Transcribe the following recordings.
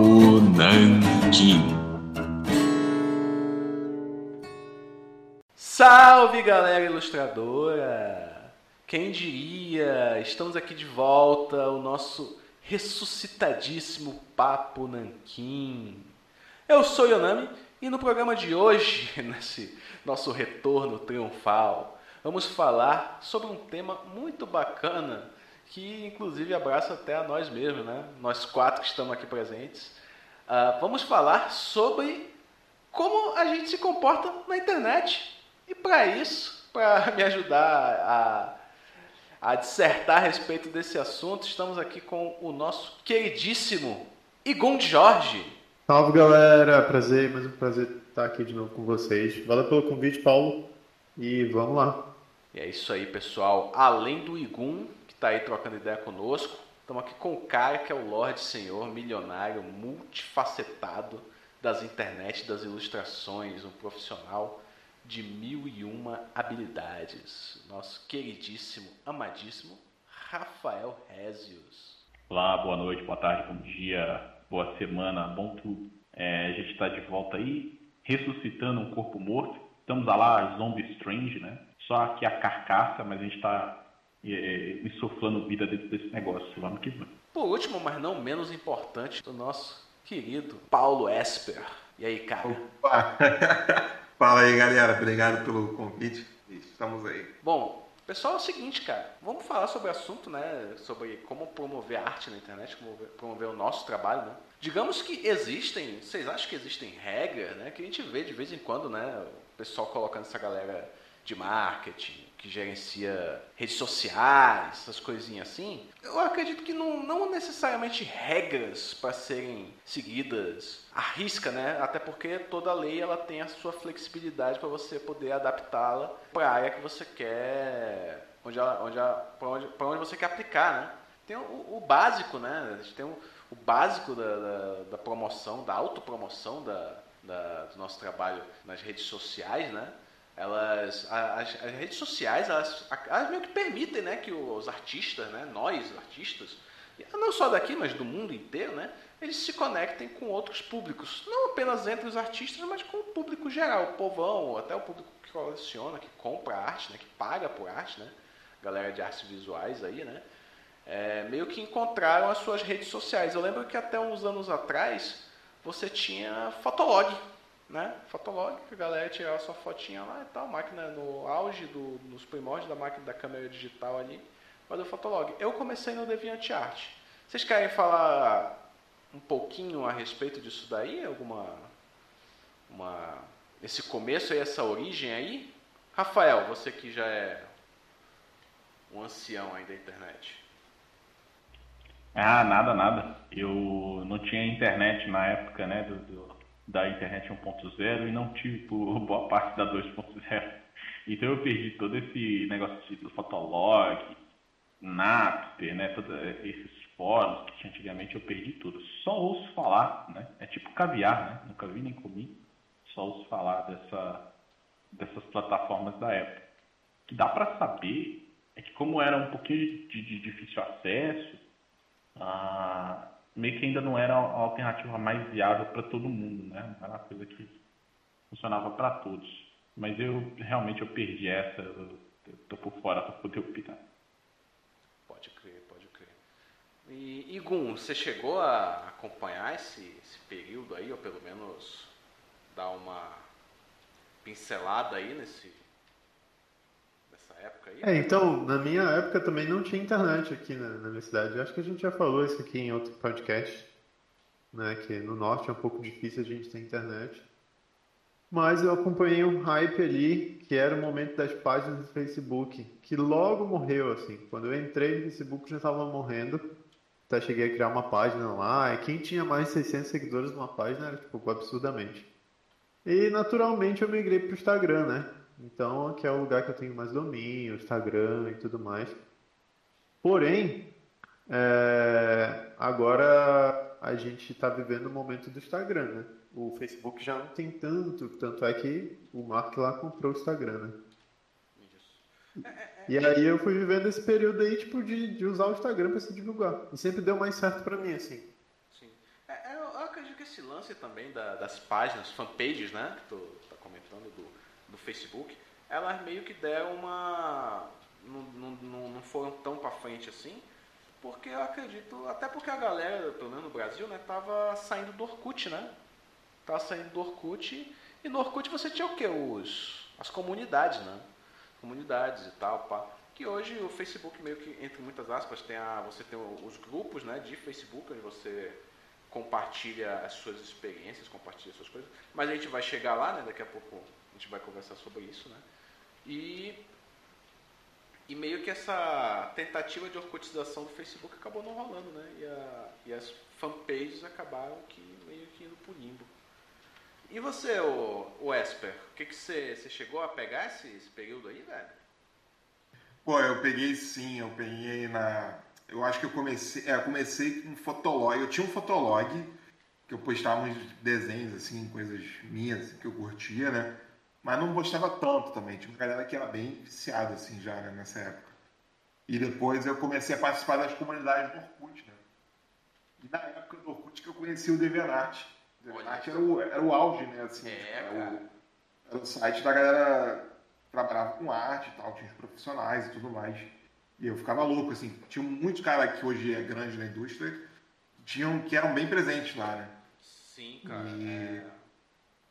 Nanquim. Salve galera ilustradora! Quem diria, estamos aqui de volta, o nosso ressuscitadíssimo Papo Nanquim. Eu sou Yonami e no programa de hoje, nesse nosso retorno triunfal, vamos falar sobre um tema muito bacana que inclusive abraça até a nós mesmos, né? Nós quatro que estamos aqui presentes. Uh, vamos falar sobre como a gente se comporta na internet. E para isso, para me ajudar a, a dissertar a respeito desse assunto, estamos aqui com o nosso queridíssimo Igon Jorge. Salve galera, prazer, mais um prazer estar aqui de novo com vocês. Valeu pelo convite, Paulo, e vamos lá. E é isso aí, pessoal. Além do Igun, está aí trocando ideia conosco. Estamos aqui com o cara que é o Lorde Senhor, milionário, multifacetado das internet, das ilustrações, um profissional de mil e uma habilidades. Nosso queridíssimo, amadíssimo Rafael Rezios. Olá, boa noite, boa tarde, bom dia, boa semana, bom tudo. É, a gente está de volta aí, ressuscitando um corpo morto. Estamos lá, Zombie Strange, né? Só aqui a carcaça, mas a gente está e, insuflando vida dentro desse negócio. Vamos que vamos. Por último, mas não menos importante, o nosso querido Paulo Esper. E aí, cara? Opa. Fala aí, galera. Obrigado pelo convite. Estamos aí. Bom, pessoal, é o seguinte, cara. Vamos falar sobre o assunto, né? Sobre como promover arte na internet, como promover o nosso trabalho, né? Digamos que existem, vocês acham que existem regras, né? Que a gente vê de vez em quando, né? O pessoal colocando essa galera de marketing, que gerencia redes sociais, essas coisinhas assim, eu acredito que não, não necessariamente regras para serem seguidas à risca, né? Até porque toda lei ela tem a sua flexibilidade para você poder adaptá-la para a área que você quer, onde, onde, para onde, onde você quer aplicar, né? Tem o, o básico, né? A gente tem o, o básico da, da, da, promoção, da autopromoção da, da, do nosso trabalho nas redes sociais, né? Elas as, as, redes sociais elas, elas meio que permitem né que os artistas né nós artistas não só daqui mas do mundo inteiro né eles se conectem com outros públicos. Não apenas entre os artistas mas com o público geral o povão até o público que coleciona que compra arte né que paga por arte né galera de artes visuais aí né é, meio que encontraram as suas redes sociais. Eu lembro que até uns anos atrás você tinha Fotolog né? Fotolog, a galera tirava sua fotinha lá e tal, máquina no auge, do, nos primórdios da máquina da câmera digital ali, mas o Fotolog. Eu comecei no DeviantArt. Vocês querem falar um pouquinho a respeito disso daí? Alguma. Uma, esse começo aí, essa origem aí? Rafael, você que já é um ancião aí da internet. Ah, nada, nada. Eu não tinha internet na época, né, do, do da internet 1.0 e não tive por boa parte da 2.0. Então eu perdi todo esse negócio de Fotolog, Napster, né, todos esses fóruns que antigamente, eu perdi tudo. Só ouço falar, né? É tipo caviar, né? Nunca vi nem comi. Só ouço falar dessa, dessas plataformas da época. O que dá para saber é que como era um pouquinho de, de difícil acesso, ah, meio que ainda não era a alternativa mais viável para todo mundo, né? Era uma coisa que funcionava para todos. Mas eu realmente eu perdi essa, eu tô por fora para poder opinar. Pode crer, pode crer. E, Igum, você chegou a acompanhar esse, esse período aí, ou pelo menos dar uma pincelada aí nesse, época aí? É, então, na minha época também não tinha internet aqui na, na minha cidade. Eu acho que a gente já falou isso aqui em outro podcast, né? Que no norte é um pouco difícil a gente ter internet. Mas eu acompanhei um hype ali, que era o momento das páginas do Facebook, que logo morreu, assim. Quando eu entrei no Facebook já estava morrendo. Até cheguei a criar uma página lá, e quem tinha mais de 600 seguidores numa página era, tipo, absurdamente. E, naturalmente, eu migrei para o Instagram, né? Então, que é o lugar que eu tenho mais domínio, Instagram e tudo mais. Porém, é, agora a gente está vivendo o momento do Instagram, né? O Facebook já não tem tanto, tanto é que o Mark lá comprou o Instagram, né? E aí eu fui vivendo esse período aí, tipo, de, de usar o Instagram para se divulgar. E sempre deu mais certo para mim, assim. Sim. É, é, eu que esse lance também da, das páginas, fanpages, né? Que tu tá comentando do, do Facebook, elas meio que deram uma. Não, não, não foram tão para frente assim, porque eu acredito, até porque a galera, pelo menos no Brasil, né, tava saindo do Orkut, né? Tava saindo do Orkut, e no Orkut você tinha o quê? Os, as comunidades, né? Comunidades e tal, pá. Que hoje o Facebook meio que, entre muitas aspas, tem a, você tem os grupos né, de Facebook, onde você compartilha as suas experiências, compartilha as suas coisas. Mas a gente vai chegar lá, né? Daqui a pouco gente vai conversar sobre isso, né? E, e meio que essa tentativa de orcotização do Facebook acabou não rolando, né? E, a, e as fanpages acabaram que meio que indo pro limbo. E você, o, o Esper, o que, que você, você chegou a pegar esse, esse período aí, velho? Pô, eu peguei sim, eu peguei na. Eu acho que eu comecei. É, eu comecei com fotolog. Eu tinha um fotolog que eu postava uns desenhos, assim, coisas minhas que eu curtia, né? Mas não postava tanto também. Tinha uma galera que era bem viciada, assim, já, né, nessa época. E depois eu comecei a participar das comunidades do Orkut, né? E na época do Orkut que eu conheci o DeviantArt. O DeviantArt era o, era o auge, né? Assim, É, era, o, era o site da galera que trabalhava com arte e tal, tinha os profissionais e tudo mais. E eu ficava louco, assim. Tinha muitos caras que hoje é grande na indústria tinham, que eram bem presentes lá, né? Sim, cara. E- é.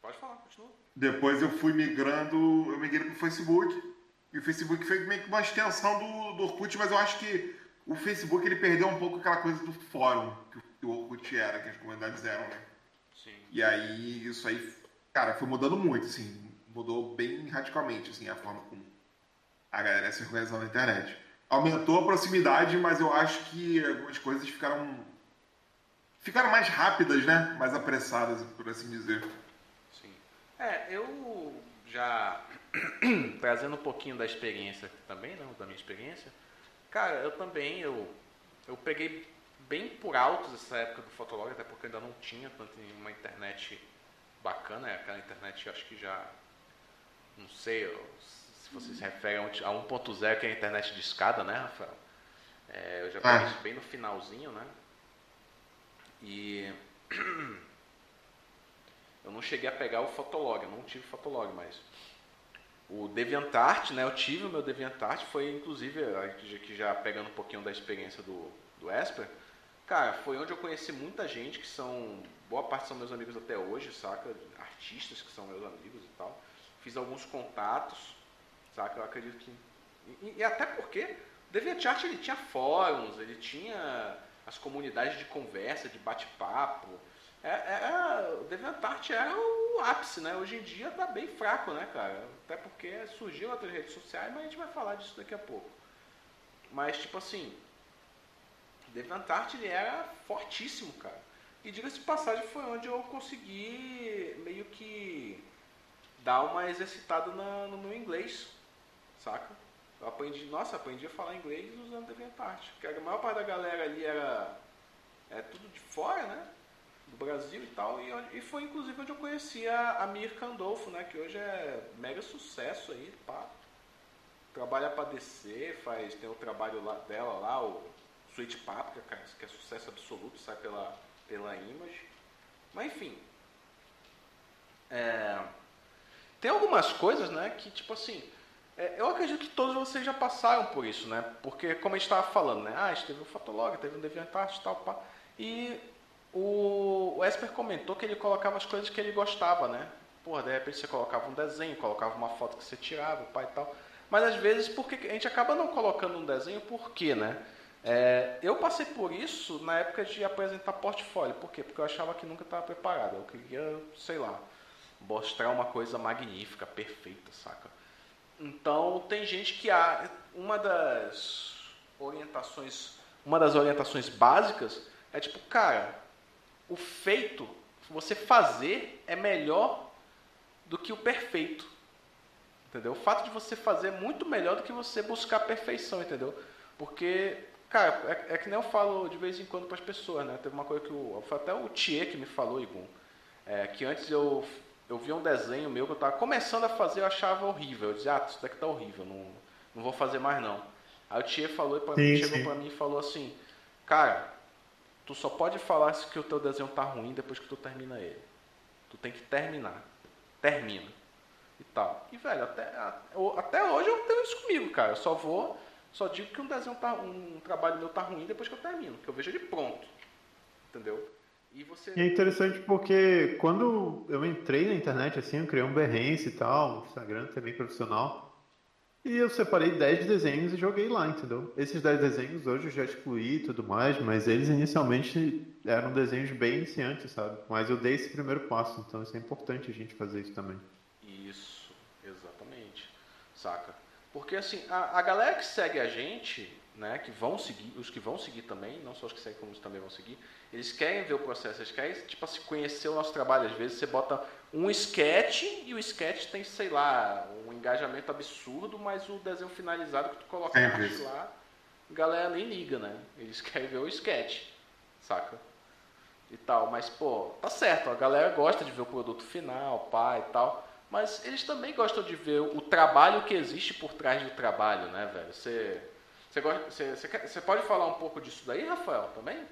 Pode falar, continua. Depois eu fui migrando, eu migrei pro Facebook. E o Facebook foi meio que uma extensão do, do Orkut, mas eu acho que o Facebook ele perdeu um pouco aquela coisa do fórum que o Orkut era, que as comunidades eram, né? Sim. E aí isso aí, cara, foi mudando muito, assim, mudou bem radicalmente, assim, a forma como a galera se organizando na internet. Aumentou a proximidade, mas eu acho que algumas coisas ficaram ficaram mais rápidas, né? Mais apressadas, por assim dizer. É, eu já trazendo um pouquinho da experiência também, não, da minha experiência. Cara, eu também eu eu peguei bem por altos essa época do Fotolog, até porque eu ainda não tinha tanto uma internet bacana, é aquela internet acho que já não sei se você se refere a um- a 1.0 que é a internet de escada, né, Rafael? É, eu já peguei Ah. isso bem no finalzinho, né? E eu não cheguei a pegar o Fotolog, eu não tive Fotolog, mas o DeviantArt, né? Eu tive o meu DeviantArt, foi inclusive, aqui já pegando um pouquinho da experiência do, do Esper, cara, foi onde eu conheci muita gente que são, boa parte são meus amigos até hoje, saca? Artistas que são meus amigos e tal. Fiz alguns contatos, saca? Eu acredito que. E, e até porque o DeviantArt ele tinha fóruns, ele tinha as comunidades de conversa, de bate-papo. É, é, o DeviantArt era o ápice, né? Hoje em dia tá bem fraco, né, cara? Até porque surgiu outras redes sociais, mas a gente vai falar disso daqui a pouco. Mas, tipo assim, o ele era fortíssimo, cara. E diga-se de passagem, foi onde eu consegui meio que dar uma exercitada na- no meu inglês, saca? Eu aprendi, nossa, aprendi a falar inglês usando DeviantArt. Porque a maior parte da galera ali era é tudo de fora, né? Do Brasil e tal. E, e foi inclusive onde eu conheci a, a Mir Candolfo, né? Que hoje é mega sucesso aí, pá. Trabalha pra DC, faz, tem o trabalho lá, dela lá, o Sweet Paprika, cara, que é sucesso absoluto, sai pela, pela Image. Mas enfim. É, tem algumas coisas, né, que tipo assim. é, eu acredito que todos vocês já passaram por isso, né? Porque como a gente estava falando, né? Ah, teve um Fotolog, teve um DeviantArt e tal, pá. E o, o Esper comentou que ele colocava as coisas que ele gostava, né? Porra, de repente você colocava um desenho, colocava uma foto que você tirava, pai e tal. Mas às vezes, porque a gente acaba não colocando um desenho, por quê, né? É, eu passei por isso na época de apresentar portfólio. Por quê? Porque eu achava que nunca estava preparado. Eu queria, sei lá, mostrar uma coisa magnífica, perfeita, saca? Então tem gente que há uma das orientações, uma das orientações básicas é tipo, cara, o feito, você fazer é melhor do que o perfeito. Entendeu? O fato de você fazer é muito melhor do que você buscar a perfeição, entendeu? Porque, cara, é, é que nem eu falo de vez em quando para as pessoas, né? Teve uma coisa que o, foi até o Thier que me falou, Igor, é, que antes eu eu via um desenho meu que eu estava começando a fazer, eu achava horrível. Eu dizia, ah, isso daqui tá horrível, não, não vou fazer mais não. Aí o Thier falou pra Sim, chegou para mim e falou assim, cara, tu só pode falar se que o teu desenho tá ruim depois que tu termina ele. Tu tem que terminar. Termina. E tal. E, velho, até, até hoje eu tenho isso comigo, cara. Eu só vou, só digo que um desenho tá, um trabalho meu tá ruim depois que eu termino, que eu vejo ele pronto. Entendeu? E você... E é interessante porque quando eu entrei na internet, assim, eu criei um Behance e tal, um Instagram também profissional. E eu separei 10 desenhos e joguei lá, entendeu? Esses 10 desenhos hoje eu já excluí e tudo mais, mas eles inicialmente eram desenhos bem iniciantes, sabe? Mas eu dei esse primeiro passo, então isso é importante a gente fazer isso também. Isso, exatamente. Saca? Porque assim, a, a galera que segue a gente, né, que vão seguir, os que vão seguir também, não só os que seguem como os também vão seguir, eles querem ver o processo, eles querem tipo assim, conhecer o nosso trabalho. Às vezes você bota um sketch e o sketch tem, sei lá, um engajamento absurdo, mas o desenho finalizado que tu coloca lá, a galera nem liga, né? Eles querem ver o sketch, saca? E tal, mas pô, tá certo, a galera gosta de ver o produto final, pai e tal, mas eles também gostam de ver o trabalho que existe por trás do trabalho, né, velho? Você você, você pode falar um pouco disso daí, Rafael, também?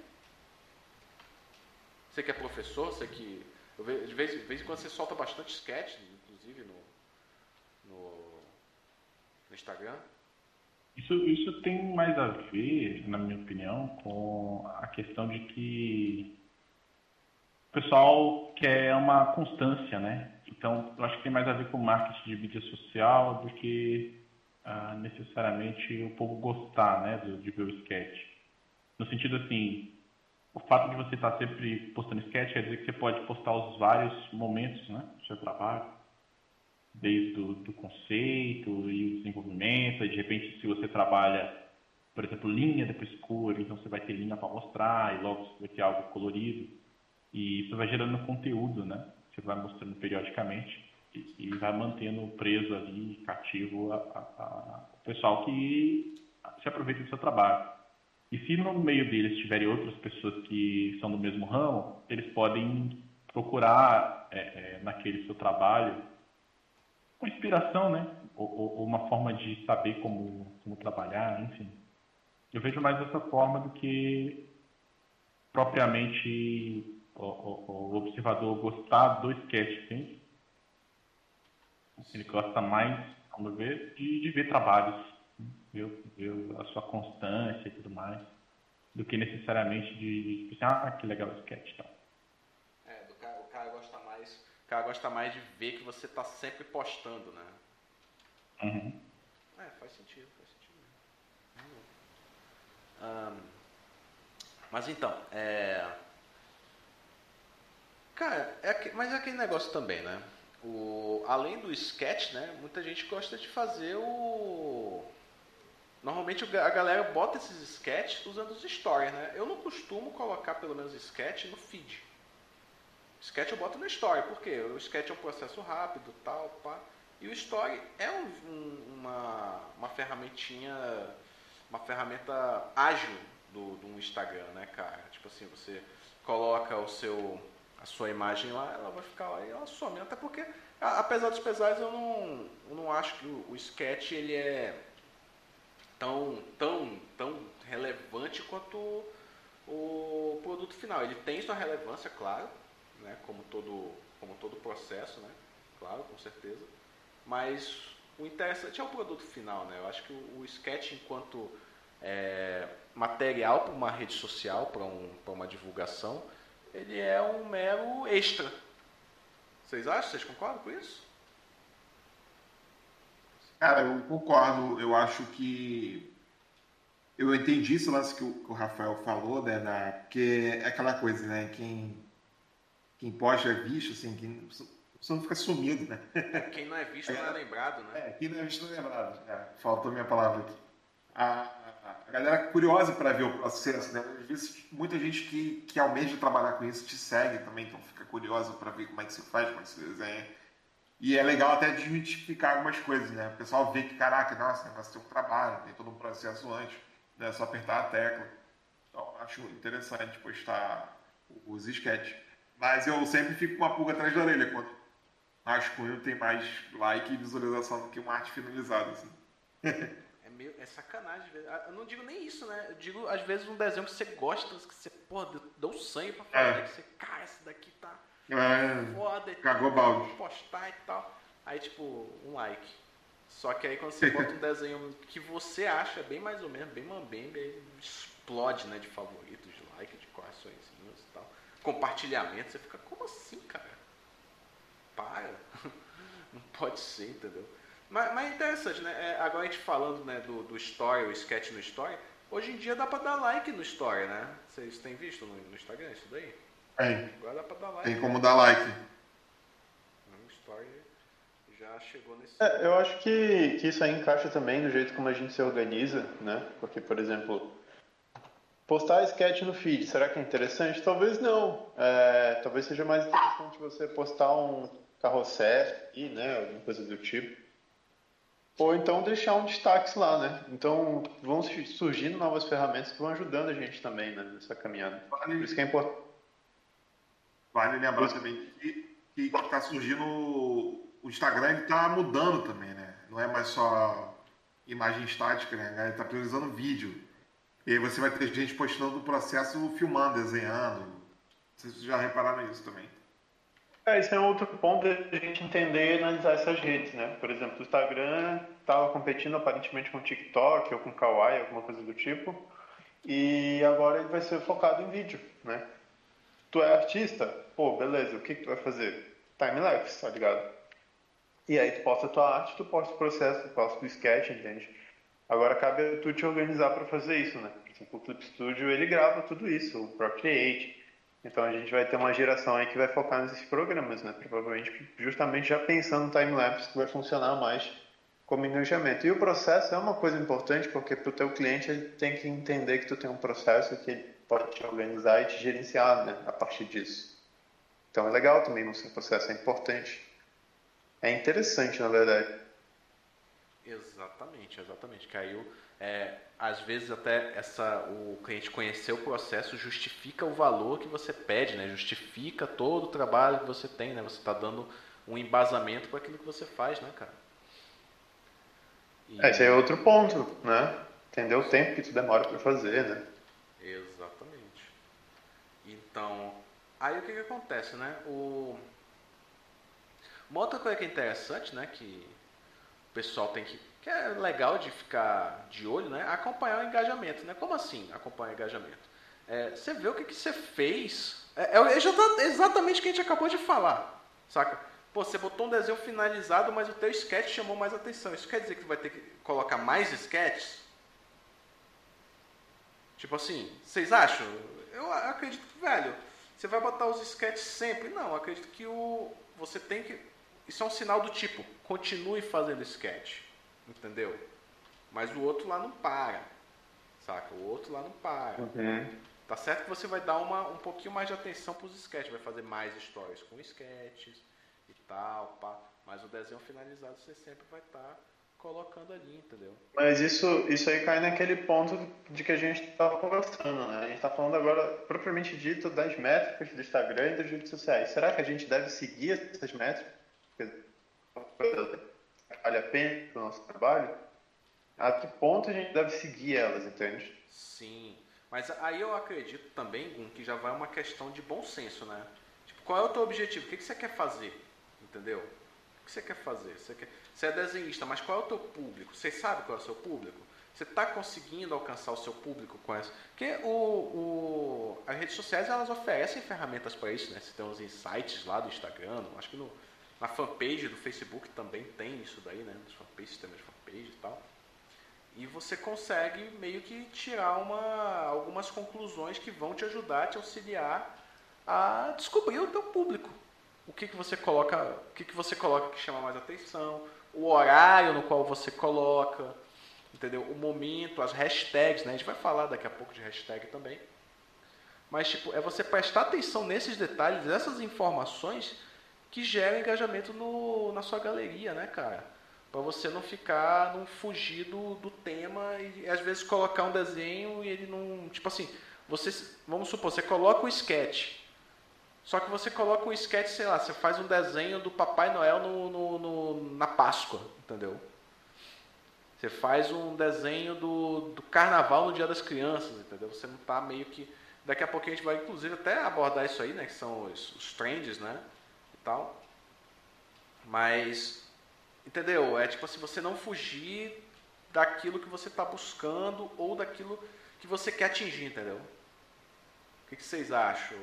Você que é professor, você que. De, vez, de vez em quando você solta bastante sketch, inclusive no, no, no Instagram. Isso, isso tem mais a ver, na minha opinião, com a questão de que o pessoal quer uma constância, né? Então, eu acho que tem mais a ver com marketing de mídia social do que necessariamente o povo gostar né, de ver o sketch. No sentido assim, o fato de você estar sempre postando sketch quer dizer que você pode postar os vários momentos né, do seu trabalho, desde o do conceito e o desenvolvimento, e de repente se você trabalha, por exemplo, linha depois cor, então você vai ter linha para mostrar e logo você vai ter algo colorido. E isso vai gerando conteúdo, né? Você vai mostrando periodicamente e, vai mantendo preso ali, cativo, a, a, a, o pessoal que se aproveita do seu trabalho. E se no meio deles tiverem outras pessoas que são do mesmo ramo, eles podem procurar é, é, naquele seu trabalho uma inspiração, né? Ou, ou, uma forma de saber como, como trabalhar, enfim. Eu vejo mais dessa forma do que propriamente o, o, o observador gostar do sketch, sim, ele gosta mais, vamos ver, de, de ver trabalhos, ver, a sua constância e tudo mais, do que necessariamente de, de tipo assim, ah, que legal o sketch então. É, do cara, o cara gosta mais. O cara gosta mais de ver que você está sempre postando, né? Uhum. É, faz sentido, faz sentido. Mas então, é. Cara, é, mas é aquele negócio também, né? O, além do sketch, né, muita gente gosta de fazer o. Normalmente a galera bota esses sketches usando os stories, né? Eu não costumo colocar pelo menos sketch no feed. Sketch eu boto no story, porque o sketch é um processo rápido, tal, pá. E o story é um, um, uma, uma ferramentinha, uma ferramenta ágil do, do Instagram, né, cara? Tipo assim, você coloca o seu a sua imagem lá, ela vai ficar lá e ela some. Até porque, apesar dos pesares, eu não, eu não acho que o, o sketch ele é tão, tão, tão relevante quanto o produto final. Ele tem sua relevância, claro, né, como todo como todo processo, né, claro, com certeza. Mas o interessante é o produto final, né? Eu acho que o, o sketch enquanto é, material para uma rede social, para um, uma divulgação, ele é um mero extra. Vocês acham? Vocês concordam com isso? Cara, eu concordo. Eu acho que. Eu entendi esse lance que o, que o Rafael falou, né? Na... Porque é aquela coisa, né? Quem, quem posta é visto, assim, quem... você não fica sumido, né? Quem não é visto não é lembrado, né? É, quem não é visto não é lembrado. É, faltou minha palavra aqui. A, a galera curiosa para ver o processo, né? Às vezes, muita gente que, que almeja trabalhar com isso te segue também, então fica curiosa para ver como é que se faz, como é que se desenha. E é legal até desmitificar algumas coisas, né? O pessoal vê que, caraca, nossa, vai ser um trabalho, tem todo um processo antes, não é só apertar a tecla. Então, acho interessante postar os sketches. Mas eu sempre fico com uma pulga atrás da orelha quando acho que o tem mais like e visualização do que uma arte finalizada, assim. é meio. É sacanagem. vezes. Ah, Eu não digo nem isso, né? Eu digo, às vezes, um desenho que você gosta, que você, porra, deu- deu sangue pra fazer, É. que você, cara, esse daqui tá É, foda e Cagou balde. postar e tal. Aí, tipo, um like. Só que aí quando você bota um desenho que você acha bem mais ou menos, bem mambembe, aí explode, né, de favoritos, de like, de coraçõezinhos e tal. Compartilhamento, você fica, como assim, cara? Para. Não pode ser, entendeu? Mas, mas é interessante, né? É, agora a gente falando né, do, do story, o sketch no story, hoje em dia dá pra dar like no story, né? Vocês têm visto no, no Instagram isso daí? Tem, Agora dá pra dar like. tem como dar like. O story já chegou nesse. É, eu acho que, que isso aí encaixa também no jeito como a gente se organiza, né? Porque, por exemplo, postar sketch no feed, será que é interessante? Talvez não. É, talvez seja mais interessante você postar um carrossel e, né, alguma coisa do tipo. Ou então deixar um destaque lá, né? Então vão surgindo novas ferramentas que vão ajudando a gente também né, nessa caminhada. Por isso que é importante. Vale lembrar também que, que, que tá surgindo. O Instagram ele tá mudando também, né? Não é mais só imagem estática, né? Ele tá priorizando vídeo. E aí você vai ter gente postando o processo filmando, desenhando. Vocês já repararam isso também? É, esse é outro ponto da gente entender e analisar essas redes, né? Por exemplo, o Instagram estava competindo aparentemente com o TikTok ou com o Kawaii, alguma coisa do tipo, e agora ele vai ser focado em vídeo, né? Tu é artista? Pô, beleza, o que, que tu vai fazer? Time-lapse, tá ligado? E aí tu posta a tua arte, tu posta o processo, tu posta o sketch, entende? Agora cabe tu te organizar para fazer isso, né? Exemplo, o Clip Studio, ele grava tudo isso, o Procreate, então a gente vai ter uma geração aí que vai focar nesses programas, né? Provavelmente justamente já pensando no time-lapse que vai funcionar mais como engajamento. E o processo é uma coisa importante porque para o teu cliente ele tem que entender que tu tem um processo que ele pode te organizar e te gerenciar né? a partir disso. Então é legal também seu processo, é importante. É interessante, na verdade. Exatamente, exatamente. Caiu. É, às vezes até essa, o cliente conhecer o processo justifica o valor que você pede, né? Justifica todo o trabalho que você tem, né? Você está dando um embasamento para aquilo que você faz, né, cara? E- Esse é outro ponto, né? Entender o tempo que tu demora para fazer, né? Exatamente. Então, aí o que, que acontece, né? O... Uma outra coisa que é interessante, né? Que o pessoal tem que. que é legal de ficar de olho, né? Acompanhar o engajamento, né? Como assim acompanhar o engajamento? É, você vê o que, que você fez. É, é exa- exatamente o que a gente acabou de falar, saca? Pô, você botou um desenho finalizado, mas o teu sketch chamou mais atenção. Isso quer dizer que tu vai ter que colocar mais sketches? Tipo assim, vocês acham? Eu acredito que, velho, você vai botar os sketches sempre. Não, acredito que o você tem que. Isso é um sinal do tipo, continue fazendo sketch. Entendeu? Mas o outro lá não para. Saca? O outro lá não para. Tá certo que você vai dar uma, um pouquinho mais de atenção pros sketches, vai fazer mais stories com sketches e tal, pá. Mas o desenho finalizado você sempre vai estar colocando ali, entendeu? Mas isso, isso aí cai naquele ponto de que a gente estava conversando, né? A gente está falando agora, propriamente dito, das métricas do Instagram e das redes sociais. Será que a gente deve seguir essas métricas? Vale a pena para o nosso trabalho? A que ponto a gente deve seguir elas, entende? Sim. Mas aí eu acredito também, que já vai uma questão de bom senso, né? Tipo, qual é o teu objetivo? O que, que você quer fazer? Entendeu? O que você quer fazer? Você, quer... você é desenhista, mas qual é o teu público? Você sabe qual é o seu público? Você está conseguindo alcançar o seu público com essa? Porque o, o, as redes sociais elas oferecem ferramentas para isso, né? Você tem os insights lá do Instagram, acho que no, na fanpage do Facebook também tem isso daí, né? Nos fanpages, sistema de fanpage e tal. E você consegue meio que tirar uma, algumas conclusões que vão te ajudar, te auxiliar a descobrir o teu público. O que, que você coloca, o que, que você coloca que chama mais atenção, o horário no qual você coloca, entendeu? O momento, as hashtags, né? A gente vai falar daqui a pouco de hashtag também. Mas tipo, é você prestar atenção nesses detalhes, nessas informações que geram engajamento no, na sua galeria, né, cara? Para você não ficar, não fugir do, do tema e às vezes colocar um desenho e ele não. Tipo assim, você, vamos supor, você coloca o sketch. Só que você coloca um sketch, sei lá, você faz um desenho do Papai Noel no, no, no- na Páscoa, entendeu? Você faz um desenho do, do carnaval no Dia das Crianças, entendeu? Você não tá meio que. Daqui a pouco a gente vai, inclusive, até abordar isso aí, né? Que são os, os trends, né? E tal. Mas. Entendeu? É tipo assim, você não fugir daquilo que você está buscando ou daquilo que você quer atingir, entendeu? O que, que vocês acham?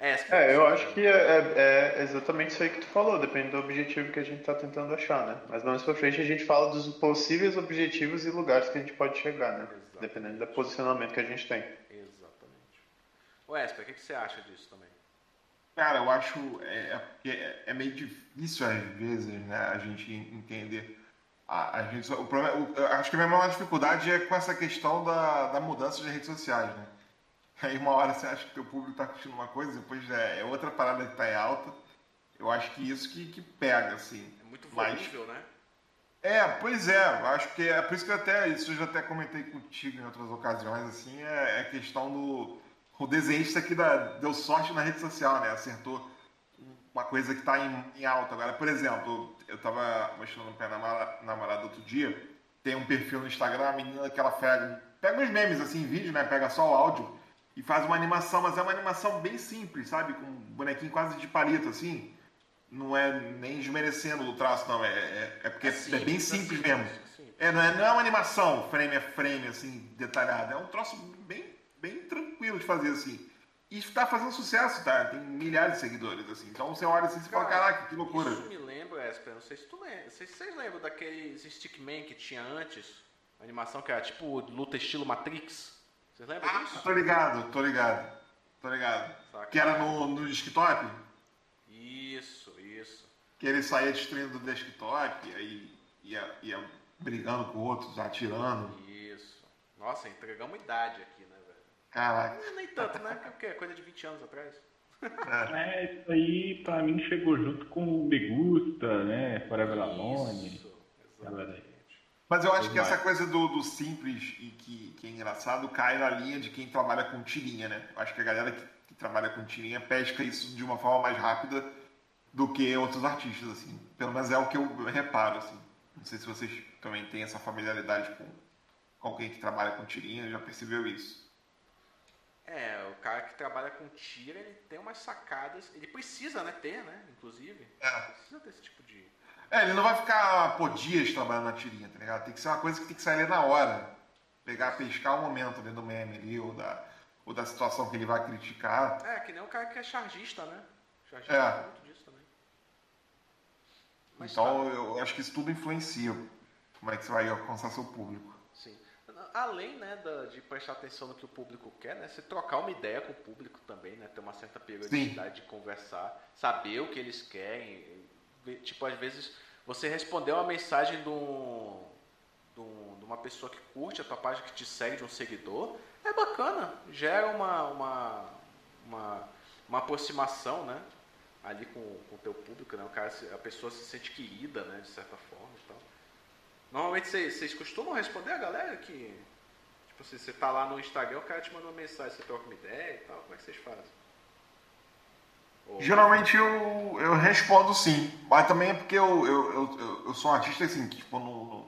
É, eu acho que é, é, é, exatamente isso aí que tu falou, depende do objetivo que a gente está tentando achar, né? Mas mais pra frente a gente fala dos possíveis objetivos e lugares que a gente pode chegar, né? Exatamente. Dependendo do posicionamento que a gente tem. Exatamente. O Esper, o que, que você acha disso também? Cara, eu acho é, é, é meio difícil às vezes, né, a gente entender. A, a gente, o problema, o, acho que a minha maior dificuldade é com essa questão da, da mudança de redes sociais, né? Aí uma hora você acha que teu público está curtindo uma coisa, depois é, outra parada que está em alta. Eu acho que isso que, que pega, assim. É muito volível, né? É, pois é, acho que é por isso que eu até, isso eu já até comentei contigo em outras ocasiões, assim, é, é questão do o desenhista que dá, deu sorte na rede social, né? Acertou uma coisa que está em, em, alta. Agora, por exemplo, eu estava mostrando pé na namorada outro dia, tem um perfil no Instagram, a menina que ela pega, pega uns memes assim, vídeo, né? Pega só o áudio e faz uma animação, mas é uma animação bem simples, sabe? Com um bonequinho quase de palito, assim. Não é nem desmerecendo o traço, não. É, é, é porque é, simples, é bem simples, mesmo. É, não é, não é uma animação frame a frame, assim, detalhada. É um troço bem, bem tranquilo de fazer, assim. E está fazendo sucesso, tá? Tem milhares de seguidores, assim. Então você olha assim e fala, caraca, que loucura. Isso me lembra, Esper, não sei se tu lembra. Não sei se vocês lembram daqueles Stickman que tinha antes. Animação que era tipo luta estilo Matrix. Vocês lembram ah, disso? Tô ligado, tô ligado. Tô ligado. Saca. Que era no, no desktop? Isso, isso. Que ele saía destruindo do desktop, aí ia, ia brigando com outros, atirando. Isso. Nossa, entregamos idade aqui, né, velho? Caraca. Não, nem tanto, né? Porque é coisa de 20 anos atrás. É, é isso aí pra mim chegou junto com o Me Gusta, né? Forever Alone. Isso, exatamente. Mas eu acho que essa coisa do, do, simples e que, que é engraçado cai na linha de quem trabalha com tirinha, né? Eu acho que a galera que, que, trabalha com tirinha pesca isso de uma forma mais rápida do que outros artistas, assim. Pelo menos é o que eu reparo, assim. Não sei se vocês também têm essa familiaridade com, com alguém que trabalha com tirinha, já percebeu isso. É, o cara que trabalha com tira, ele tem umas sacadas, ele precisa, né, ter, né, inclusive. É. Precisa desse tipo de é, ele não vai ficar por dias trabalhando na tirinha, tá ligado? Tem que ser uma coisa que tem que sair ali na hora. Pegar, pescar o momento dentro do meme ali, ou da, ou da situação que ele vai criticar. É, que nem o cara que é chargista, né? Chargista é. muito disso também. Mas, então, tá. eu acho que isso tudo influencia como é que você vai alcançar seu público. Sim. Além né, de prestar atenção no que o público quer, né? Você trocar uma ideia com o público também, né? Ter uma certa periodicidade Sim. de conversar, saber o que eles querem, tipo, às vezes você respondeu uma mensagem de, um, de, um, de, uma pessoa que curte a tua página, que te segue, de um seguidor, é bacana, gera uma, uma, uma, uma aproximação, né? Ali com, com o teu público, né? O cara, a pessoa se sente querida, né? De certa forma e tal. Normalmente vocês, vocês costumam responder a galera que, tipo assim, você tá lá no Instagram, o cara te manda uma mensagem, você troca uma ideia e tal, como é que vocês fazem? Geralmente eu, eu respondo sim, mas também é porque eu, eu, eu, eu sou um artista assim, que tipo, não, não,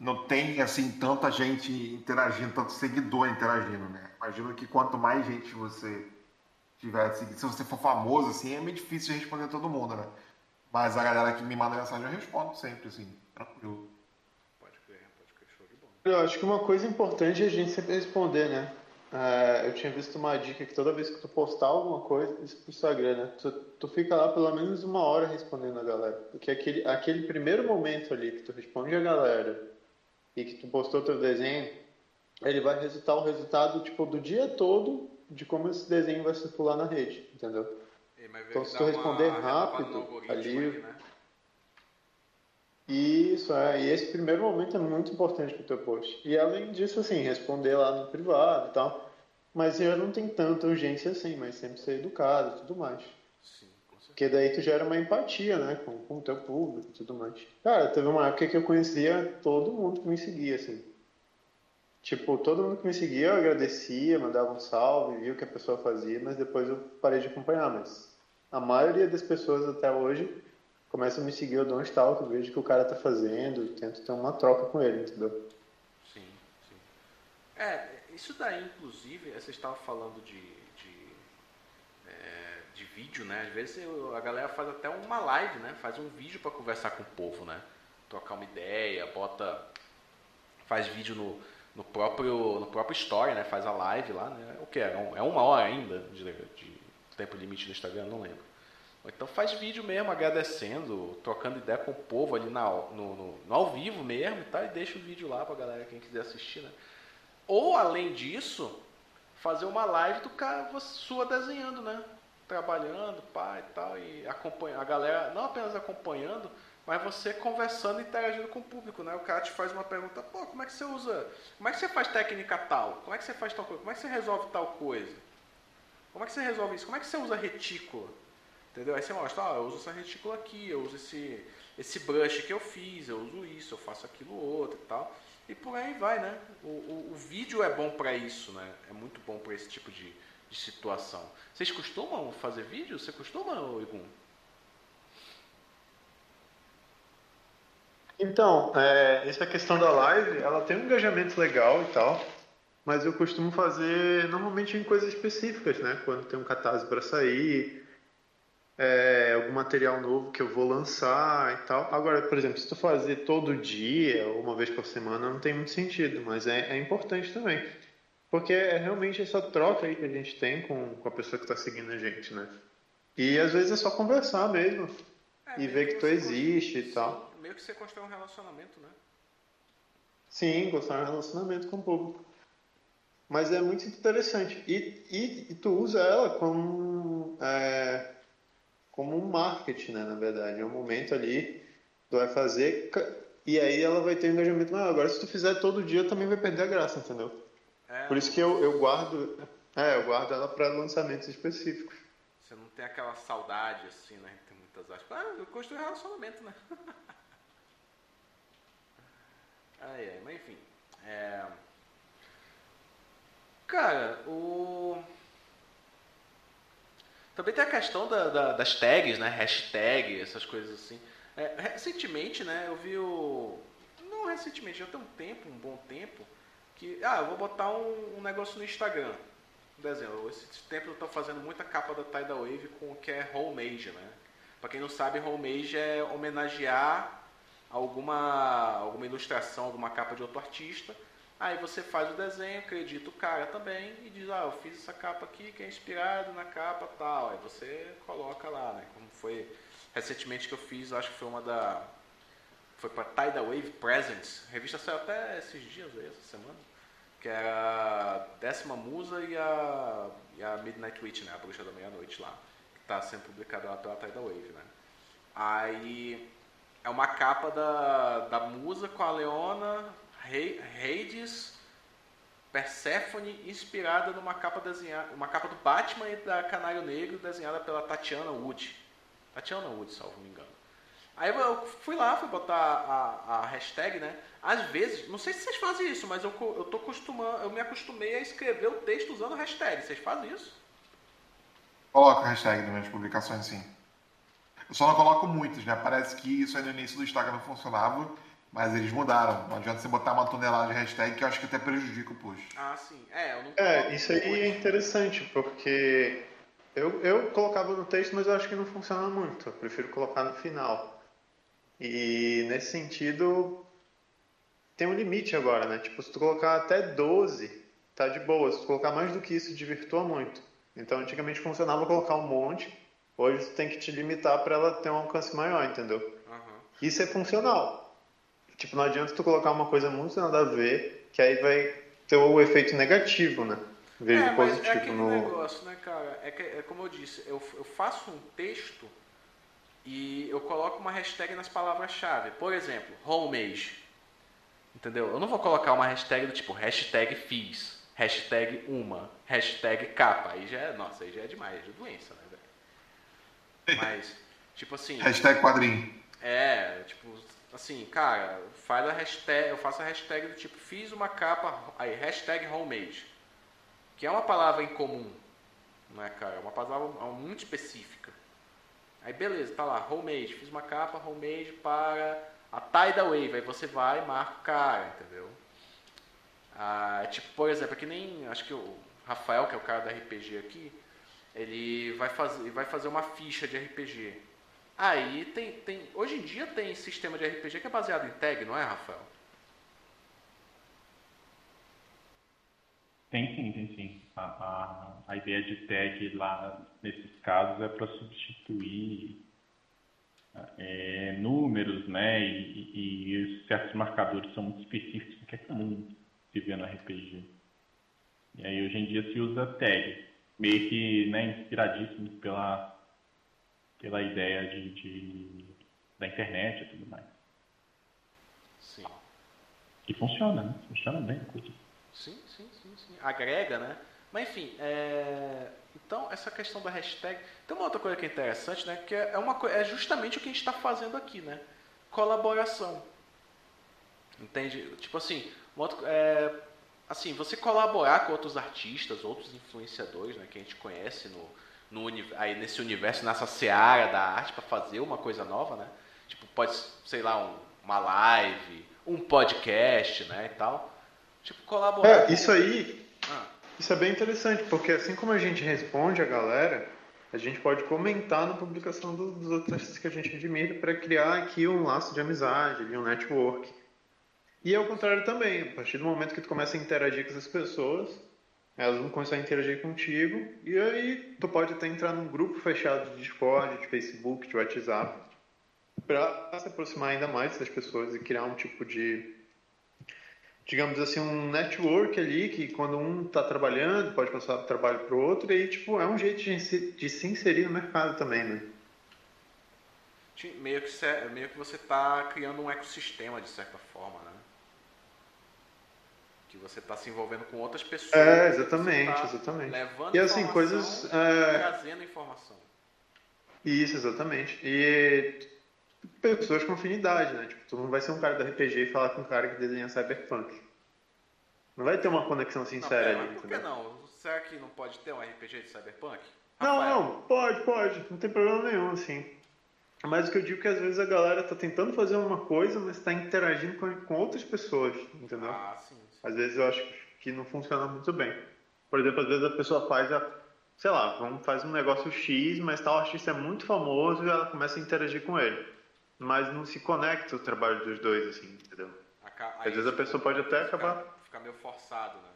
não tem assim tanta gente interagindo, tanto seguidor interagindo, né? Imagino que quanto mais gente você tiver seguindo, se você for famoso, assim, é meio difícil de responder todo mundo, né? Mas a galera que me manda mensagem eu respondo sempre, assim, tranquilo. Pode crer, pode crer, show de bola. Eu acho que uma coisa importante é a gente sempre responder, né? É, eu tinha visto uma dica que toda vez que tu postar alguma coisa, isso pro Instagram, né? Tu, tu fica lá pelo menos uma hora respondendo a galera. Porque aquele, aquele primeiro momento ali que tu responde a galera e que tu postou teu desenho, ele vai resultar o resultado, tipo, do dia todo de como esse desenho vai circular na rede, entendeu? Então se tu responder rápido ali... Aí, né? Isso, é. E esse primeiro momento é muito importante para o teu post. E além disso, assim, responder lá no privado e tal. Mas eu não tem tanta urgência assim, mas sempre ser educado e tudo mais. Sim, com certeza. Porque daí tu gera uma empatia, né, com, com o teu público e tudo mais. Cara, teve uma época que eu conhecia todo mundo que me seguia, assim. Tipo, todo mundo que me seguia eu agradecia, mandava um salve, via o que a pessoa fazia, mas depois eu parei de acompanhar. Mas a maioria das pessoas até hoje começam a me seguir, eu dou um stalk, vejo o que o cara tá fazendo, tento ter uma troca com ele, entendeu? Sim, sim. É, isso daí, inclusive, você estava falando de, de, é, de vídeo, né? Às vezes eu- a galera faz até uma live, né? Faz um vídeo para conversar com o povo, né? Trocar uma ideia, bota. Faz vídeo no, no próprio no próprio story, né? Faz a live lá, né? O que é? É uma hora ainda de, de tempo limite no Instagram, não lembro. Então faz vídeo mesmo, agradecendo, trocando ideia com o povo ali na, no, no- no ao vivo mesmo e tal, e deixa o vídeo lá pra galera, quem quiser assistir, né? Ou, além disso, fazer uma live do cara sua desenhando, né? Trabalhando, pá e tal, e acompanha a galera, não apenas acompanhando, mas você conversando e interagindo com o público, né? O cara te faz uma pergunta, pô, como é que você usa, como é que você faz técnica tal? Como é que você faz tal coisa? Como é que você resolve tal coisa? Como é que você resolve isso? Como é que você usa retícula? Entendeu? Aí você mostra, ó, eu uso essa retícula aqui, eu uso esse, esse brush que eu fiz, eu uso isso, eu faço aquilo outro e tal. E por aí vai, né? O, o, o vídeo é bom pra isso, né? É muito bom pra esse tipo de, de situação. Vocês costumam fazer vídeo? Você costuma, Igum? Então, é, essa questão da live, ela tem um engajamento legal e tal, mas eu costumo fazer normalmente em coisas específicas, né? Quando tem um catarse para sair, é, algum material novo que eu vou lançar e tal. Agora, por exemplo, se tu fazer todo dia ou uma vez por semana, não tem muito sentido, mas é, é importante também. Porque é realmente essa troca aí que a gente tem com, com a pessoa que está seguindo a gente, né? E às vezes é só conversar mesmo. É, E ver que tu você existe e constrói- tal. Sim, Meio que você constrói um relacionamento, né? Sim, de um relacionamento com o público. Mas é muito interessante. E, e, e tu usa ela como, é, como um marketing, né? Na verdade. É um momento ali, tu vai fazer, e aí ela vai ter um engajamento maior. Agora, se tu fizer todo dia, também vai perder a graça, entendeu? É, Por isso que eu, eu guardo, é, eu guardo ela para lançamentos específicos. Você não tem aquela saudade, assim, né? Tem muitas aspas. Ah, eu construí um relacionamento, né? ai, ai, mas enfim. É... Cara, o. Também tem a questão da- da- das tags, né? Hashtag, essas coisas assim. É, recentemente, né, eu vi o. Não recentemente, já tem um tempo, um bom tempo, que. Ah, eu vou botar um, um negócio no Instagram. Um desenho. Esse tempo eu tô fazendo muita capa da Tidal Wave com o que é homemade, né? Pra quem não sabe, homemade é homenagear alguma, alguma ilustração, alguma capa de outro artista. Aí você faz o desenho, acredita o cara também e diz, ah, eu fiz essa capa aqui que é inspirado na capa tal. Aí você coloca lá, né? Como foi recentemente que eu fiz, acho que foi uma da. Foi pra Tidal Wave Presents. A revista saiu até esses dias aí, essa semana. Que era a Décima Musa e a, e a Midnight Witch, né? A Bruxa da Meia-Noite lá. Que tá sendo publicada lá pela Tidal Wave, né? Aí é uma capa da, da Musa com a Leona, Hades, Persephone, inspirada numa capa desenhada, uma capa do Batman e da Canário Negro, desenhada pela Tatiana Wood. Tatiana Wood, salvo me engano. Aí eu fui lá, fui botar a, a hashtag, né? Às vezes, não sei se vocês fazem isso, mas eu, eu tô acostumando, eu me acostumei a escrever o texto usando hashtag. Vocês fazem isso? Coloco hashtag nas minhas publicações, sim. Eu só não coloco muitos, né? Parece que isso aí no início do Instagram não funcionava, mas eles mudaram. Não adianta você botar uma tonelada de hashtag que eu acho que até prejudica o post. Ah, sim. É, eu não É, isso aí é muito. interessante, porque eu, eu colocava no texto, mas eu acho que não funciona muito. Eu prefiro colocar no final. E nesse sentido, tem um limite agora, né? Tipo, se tu colocar até 12, tá de boa. Se tu colocar mais do que isso, desvirtua muito. Então, antigamente funcionava colocar um monte. Hoje tu tem que te limitar para ela ter um alcance maior, entendeu? Aham. Isso é funcional. Tipo, não adianta tu colocar uma coisa muito nada a ver, que aí vai ter o efeito negativo, né? Em vez É, de mas positivo é aquele no. negócio, né, cara? É, que, é como eu disse, eu, eu faço um texto e eu coloco uma hashtag nas palavras-chave. Por exemplo, homemade. Entendeu? Eu não vou colocar uma hashtag do tipo hashtag fiz, hashtag uma, hashtag capa. Aí já é, nossa, aí já é demais, é doença, né, velho? Mas, tipo assim. Hashtag quadrinho. É, tipo, assim, cara, faz a hashtag, eu faço a hashtag do tipo, fiz uma capa, aí, hashtag homemade. Que é uma palavra incomum, não é, cara? É uma palavra muito específica. Aí beleza, tá lá, homemade, fiz uma capa homemade para a Tidal Wave, aí você vai e marca o cara, entendeu? Ah, tipo, por exemplo, é que nem, acho que o Rafael, que é o cara da RPG aqui, ele vai fazer, vai fazer uma ficha de RPG. Aí tem, tem, hoje em dia tem sistema de RPG que é baseado em tag, não é, Rafael? Tem sim, tem sim. A, a, a ideia de tag lá, nesses casos, é para substituir é, números, né? E, e, e, certos marcadores são muito específicos, que é comum se ver no RPG. E aí hoje em dia se usa tag, meio que né, inspiradíssimo pela, pela ideia de, de da internet e tudo mais. Sim. E funciona, né? Funciona bem. Sim, sim, sim, sim. Agrega, né? Mas enfim, é... então essa questão da hashtag. Tem uma outra coisa que é interessante, né? Que é, uma, é justamente o que a gente está fazendo aqui, né? Colaboração. Entende? Tipo assim, outra, é, assim, você colaborar com outros artistas, outros influenciadores, né? Que a gente conhece no, no aí nesse universo, nessa seara da arte para fazer uma coisa nova, né? Tipo, pode, sei lá, um, uma live, um podcast, né? E tal Tipo, colaborar. É, isso aí. Ah. Isso é bem interessante, porque assim como a gente responde a galera, a gente pode comentar na publicação do, dos outros artistas que a gente admira para criar aqui um laço de amizade, um network. E ao contrário também, a partir do momento que tu começa a interagir com essas pessoas, elas vão começar a interagir contigo, e aí tu pode até entrar num grupo fechado de Discord, de Facebook, de WhatsApp, para se aproximar ainda mais das pessoas e criar um tipo de digamos assim, um network ali que quando um está trabalhando, pode passar trabalho para o outro, e aí, tipo, é um jeito de, de se inserir no mercado também, né? Meio que, meio que você está criando um ecossistema, de certa forma, né? Que você está se envolvendo com outras pessoas. É, exatamente, tá exatamente. Levando e assim, coisas. É... Trazendo informação. Isso, exatamente. E pessoas com afinidade, né? Tipo, tu não vai ser um cara do RPG e falar com um cara que desenha cyberpunk. Não vai ter uma conexão sincera não, ali, por que não? Será que não pode ter um RPG de cyberpunk? Não, não, pode, pode. Não tem problema nenhum, assim. Mas o que eu digo é que às vezes a galera tá tentando fazer uma coisa, mas tá interagindo com, com outras pessoas, entendeu? Ah, sim. Às vezes eu acho que não funciona muito bem. Por exemplo, às vezes a pessoa faz a, sei lá, vamos faz um negócio X, mas tal artista é muito famoso e ela começa a interagir com ele mas não se conecta o trabalho dos dois, assim, entendeu? às vezes a pessoa pode até fica, acabar. Ficar meio forçado, né?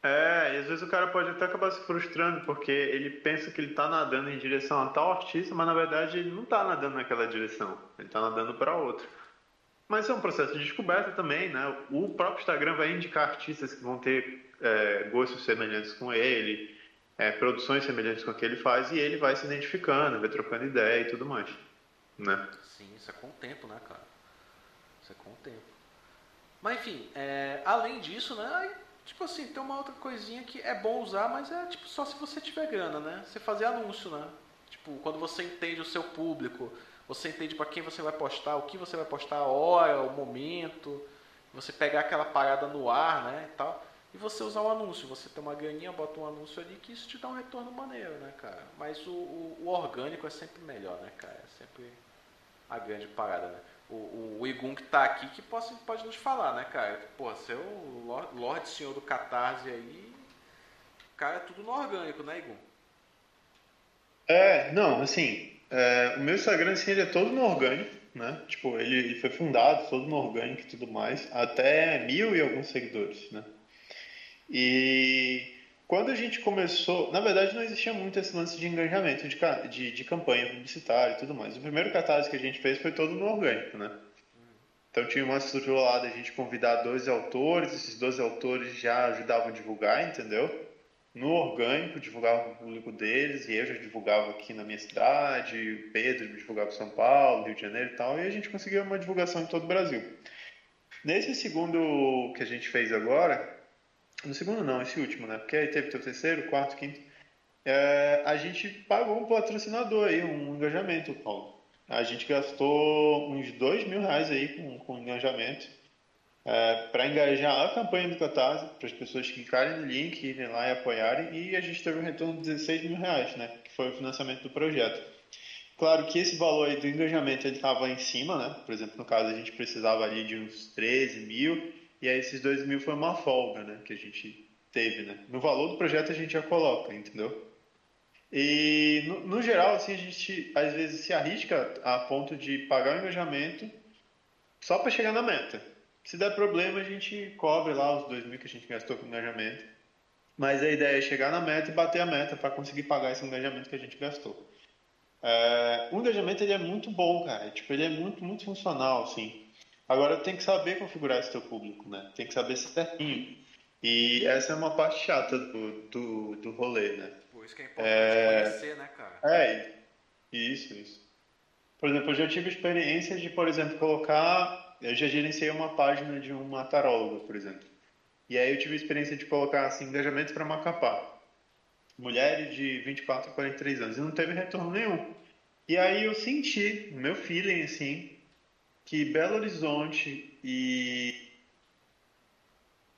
É, e às vezes o cara pode até acabar se frustrando, porque ele pensa que ele está nadando em direção a tal artista, mas na verdade ele não está nadando naquela direção, ele está nadando para outra. Mas é um processo de descoberta também, né? O próprio Instagram vai indicar artistas que vão ter é, gostos semelhantes com ele, é, produções semelhantes com o que ele faz, e ele vai se identificando, vai trocando ideia e tudo mais, né? Sim, isso é com o tempo, né, cara? Isso é com o tempo. Mas enfim, é, além disso, né? Tipo assim, tem uma outra coisinha que é bom usar, mas é tipo só se você tiver grana, né? Você fazer anúncio, né? Tipo, quando você entende o seu público, você entende para quem você vai postar, o que você vai postar, a hora, o momento, você pegar aquela parada no ar, né, e tal, e você usar o anúncio. Você tem uma graninha, bota um anúncio ali que isso te dá um retorno maneiro, né, cara? Mas o, o, o orgânico é sempre melhor, né, cara? É sempre a grande parada, né? O, o, o Igun que tá aqui que pode, pode nos falar, né, cara? Pô, seu Lorde, Lorde Senhor do Catarse aí, cara, é tudo no orgânico, né, Igun? É, não, assim, é, o meu Instagram, assim, ele é todo no orgânico, né? Tipo, ele, ele foi fundado todo no orgânico e tudo mais, até mil e alguns seguidores, né? E quando a gente começou, na verdade não existia muito esse lance de engajamento de, de, de campanha publicitária e tudo mais. O primeiro catarse que a gente fez foi todo no orgânico, né? Então tinha uma estrutura lá da gente convidar 12 autores, esses 12 autores já ajudavam a divulgar, entendeu? No orgânico, divulgava o público deles, e eu já divulgava aqui na minha cidade, o Pedro divulgava em São Paulo, Rio de Janeiro e tal, e a gente conseguiu uma divulgação em todo o Brasil. Nesse segundo que a gente fez agora, no segundo não, esse último, né? Porque aí teve o terceiro, quarto, quinto. É, a gente pagou um patrocinador aí, um engajamento, Paulo. A gente gastou uns dois mil reais aí com, com engajamento é, para engajar a campanha do Catarse, para as pessoas clicarem no link, irem lá e apoiarem. E a gente teve um retorno de 16 mil reais, né? Que foi o financiamento do projeto. Claro que esse valor aí do engajamento estava em cima, né? Por exemplo, no caso a gente precisava ali de uns 13 mil e aí esses 2 mil foi uma folga, né? Que a gente teve, né? No valor do projeto a gente já coloca, entendeu? E no, no geral, assim, a gente às vezes se arrisca a ponto de pagar o engajamento só para chegar na meta. Se der problema, a gente cobre lá os 2 mil que a gente gastou com engajamento. Mas a ideia é chegar na meta e bater a meta para conseguir pagar esse engajamento que a gente gastou. É, o engajamento ele é muito bom, cara. Tipo, ele é muito, muito funcional, assim. Agora tem que saber configurar esse teu público, né? Tem que saber certinho. E essa é uma parte chata do, do, do rolê, né? Por isso que é importante é... conhecer, né, cara? É, isso, isso. Por exemplo, eu já tive experiência de, por exemplo, colocar. Eu já gerenciei uma página de uma taróloga, por exemplo. E aí eu tive a experiência de colocar assim, engajamentos para Macapá mulheres de 24 a 43 anos, e não teve retorno nenhum. E aí eu senti, meu feeling, assim, que Belo Horizonte e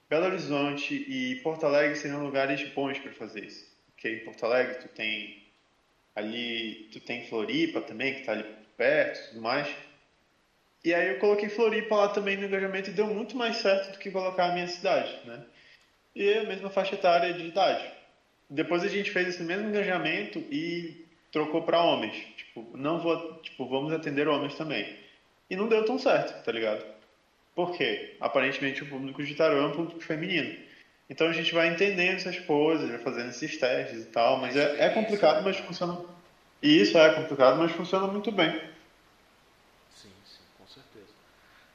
Belo Horizonte e Porto Alegre seriam lugares bons para fazer isso. Porque em Porto Alegre tu tem ali, tu tem Floripa também, que está ali perto e tudo mais. E aí eu coloquei Floripa lá também no engajamento e deu muito mais certo do que colocar a minha cidade, né? E a mesma faixa etária de idade depois a gente fez esse mesmo engajamento e trocou para homens. Tipo, não vou, tipo, vamos atender homens também. E não deu tão certo, tá ligado? Por quê? Aparentemente o público de tarô é um público feminino. Então a gente vai entendendo essas coisas, vai fazendo esses testes e tal, mas é, é complicado, mas funciona. E isso é complicado, mas funciona muito bem. Sim, sim, com certeza.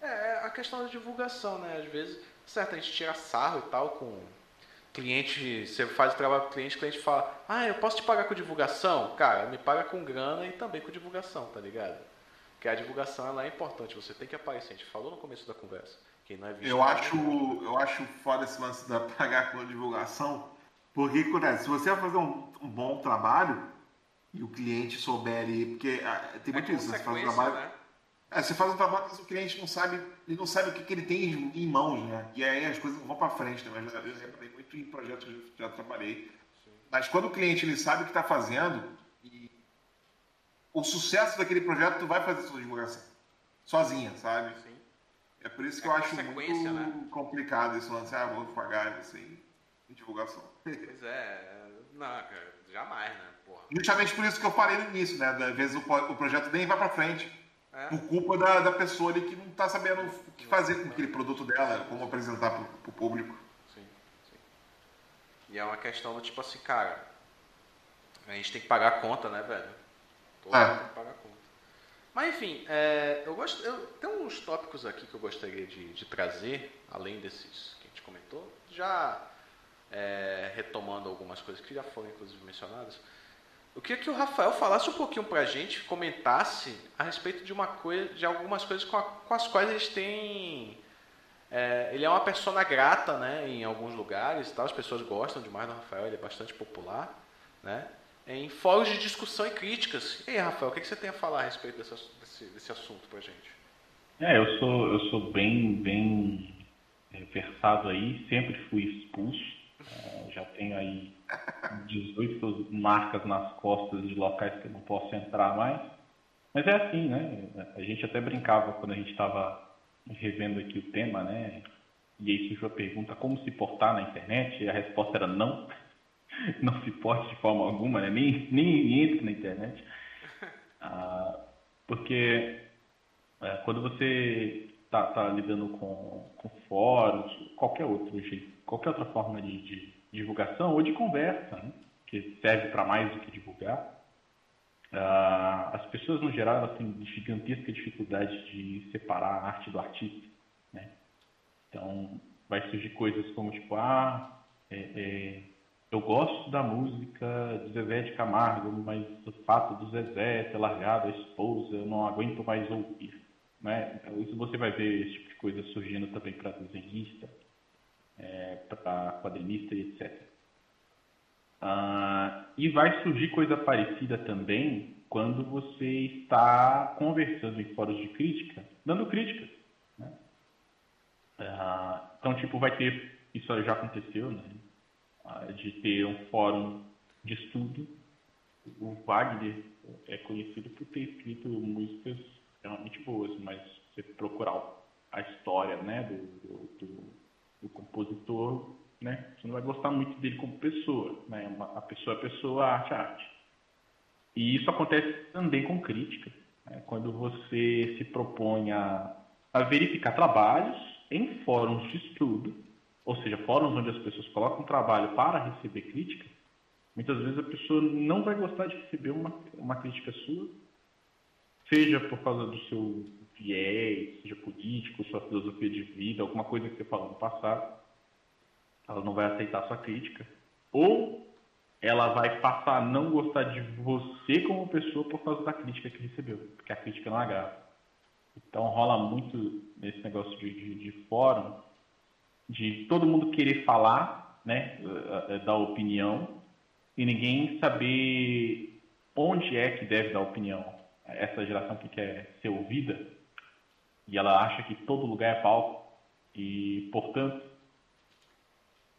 É, é a questão da divulgação, né? Às vezes, certo, a gente tira sarro e tal com cliente, você faz o trabalho com o cliente, o cliente fala, ah, eu posso te pagar com divulgação? Cara, me paga com grana e também com divulgação, tá ligado? Porque a divulgação ela é importante, você tem que aparecer. A gente falou no começo da conversa. Quem não é visto eu acho, eu acho foda esse lance da pagar com divulgação, porque acontece, se você vai fazer um, um bom trabalho e o cliente souber ali, porque ah, tem muito é isso, né? você faz um trabalho. Né? É, você faz um trabalho que o cliente não sabe, ele não sabe o que, que ele tem em mãos, né? E aí as coisas vão para frente, né? Mas eu reparei muito em projetos que eu já trabalhei. Sim. Mas quando o cliente ele sabe o que está fazendo, e o sucesso daquele projeto tu vai fazer sua divulgação sozinha, sabe? Sim. É por isso que é eu acho muito né? complicado esse lance, ah, vou pagar isso em divulgação. Pois é, não, cara, jamais, né? Porra. Justamente por isso que eu falei no início, né? Às vezes o, o projeto nem vai para frente é. Por culpa da, da pessoa ali que não está sabendo o que fazer com aquele produto dela, como apresentar para o público. Sim, sim. E é uma questão do tipo assim, cara, a gente tem que pagar a conta, né, velho? Todo é. tem que pagar a conta. Mas enfim, é, eu gosto. Eu, tem uns tópicos aqui que eu gostaria de, de trazer, além desses que a gente comentou, já é, retomando algumas coisas que já foram inclusive mencionadas. Eu queria que o Rafael falasse um pouquinho para a gente, comentasse a respeito de uma coisa, de algumas coisas com, a, com as quais eles têm. É, ele é uma persona grata, né, em alguns lugares, tá? As pessoas gostam demais do Rafael, ele é bastante popular, né? Em fóruns de discussão e críticas. E aí, Rafael, o que, você tem a falar a respeito desse, desse, desse assunto para a gente? É, eu sou eu sou bem bem é, versado aí, sempre fui expulso, é, já tenho aí 18 marcas nas costas de locais que eu não posso entrar mais. Mas é assim, né? A gente até brincava quando a gente estava revendo aqui o tema, né? E aí surgiu a pergunta como se portar na internet, e a resposta era não. Não se porte de forma alguma, né? nem, nem entre na internet. Ah, porque é, quando você está tá lidando com, com fóruns, qualquer outro jeito, qualquer outra forma de, de divulgação ou de conversa, né? que serve para mais do que divulgar. Uh, as pessoas, no geral, elas têm gigantesca dificuldade de separar a arte do artista. Né? Então, vai surgir coisas como, tipo, ah, é, é, eu gosto da música de Zezé de Camargo, mas o fato do Zezé ter largado a esposa, eu não aguento mais ouvir. Né? Então, isso você vai ver esse tipo de coisa surgindo também para desenhista, é, para quadrinista e etc. Ah, e vai surgir coisa parecida também quando você está conversando em fóruns de crítica, dando críticas. Né? Ah, então, tipo, vai ter, isso já aconteceu, né? Ah, de ter um fórum de estudo o Wagner é conhecido por ter escrito músicas realmente boas, mas você procurar a história né, do, do, do compositor, né, você não vai gostar muito dele como pessoa. Né? Uma, a pessoa é pessoa, a arte é arte. E isso acontece também com crítica. Né? Quando você se propõe a, a verificar trabalhos em fóruns de estudo, ou seja, fóruns onde as pessoas colocam trabalho para receber crítica, muitas vezes a pessoa não vai gostar de receber uma, uma crítica sua, seja por causa do seu viés, seja político, sua filosofia de vida, alguma coisa que você falou no passado, ela não vai aceitar sua crítica. Ou ela vai passar a não gostar de você como pessoa por causa da crítica que recebeu, porque a crítica não agrada. Então rola muito nesse negócio de, de, de fórum, de todo mundo querer falar, né, eh, eh, dar opinião, e ninguém saber onde é que deve dar opinião. Essa geração que quer ser ouvida, e ela acha que todo lugar é palco, e, portanto,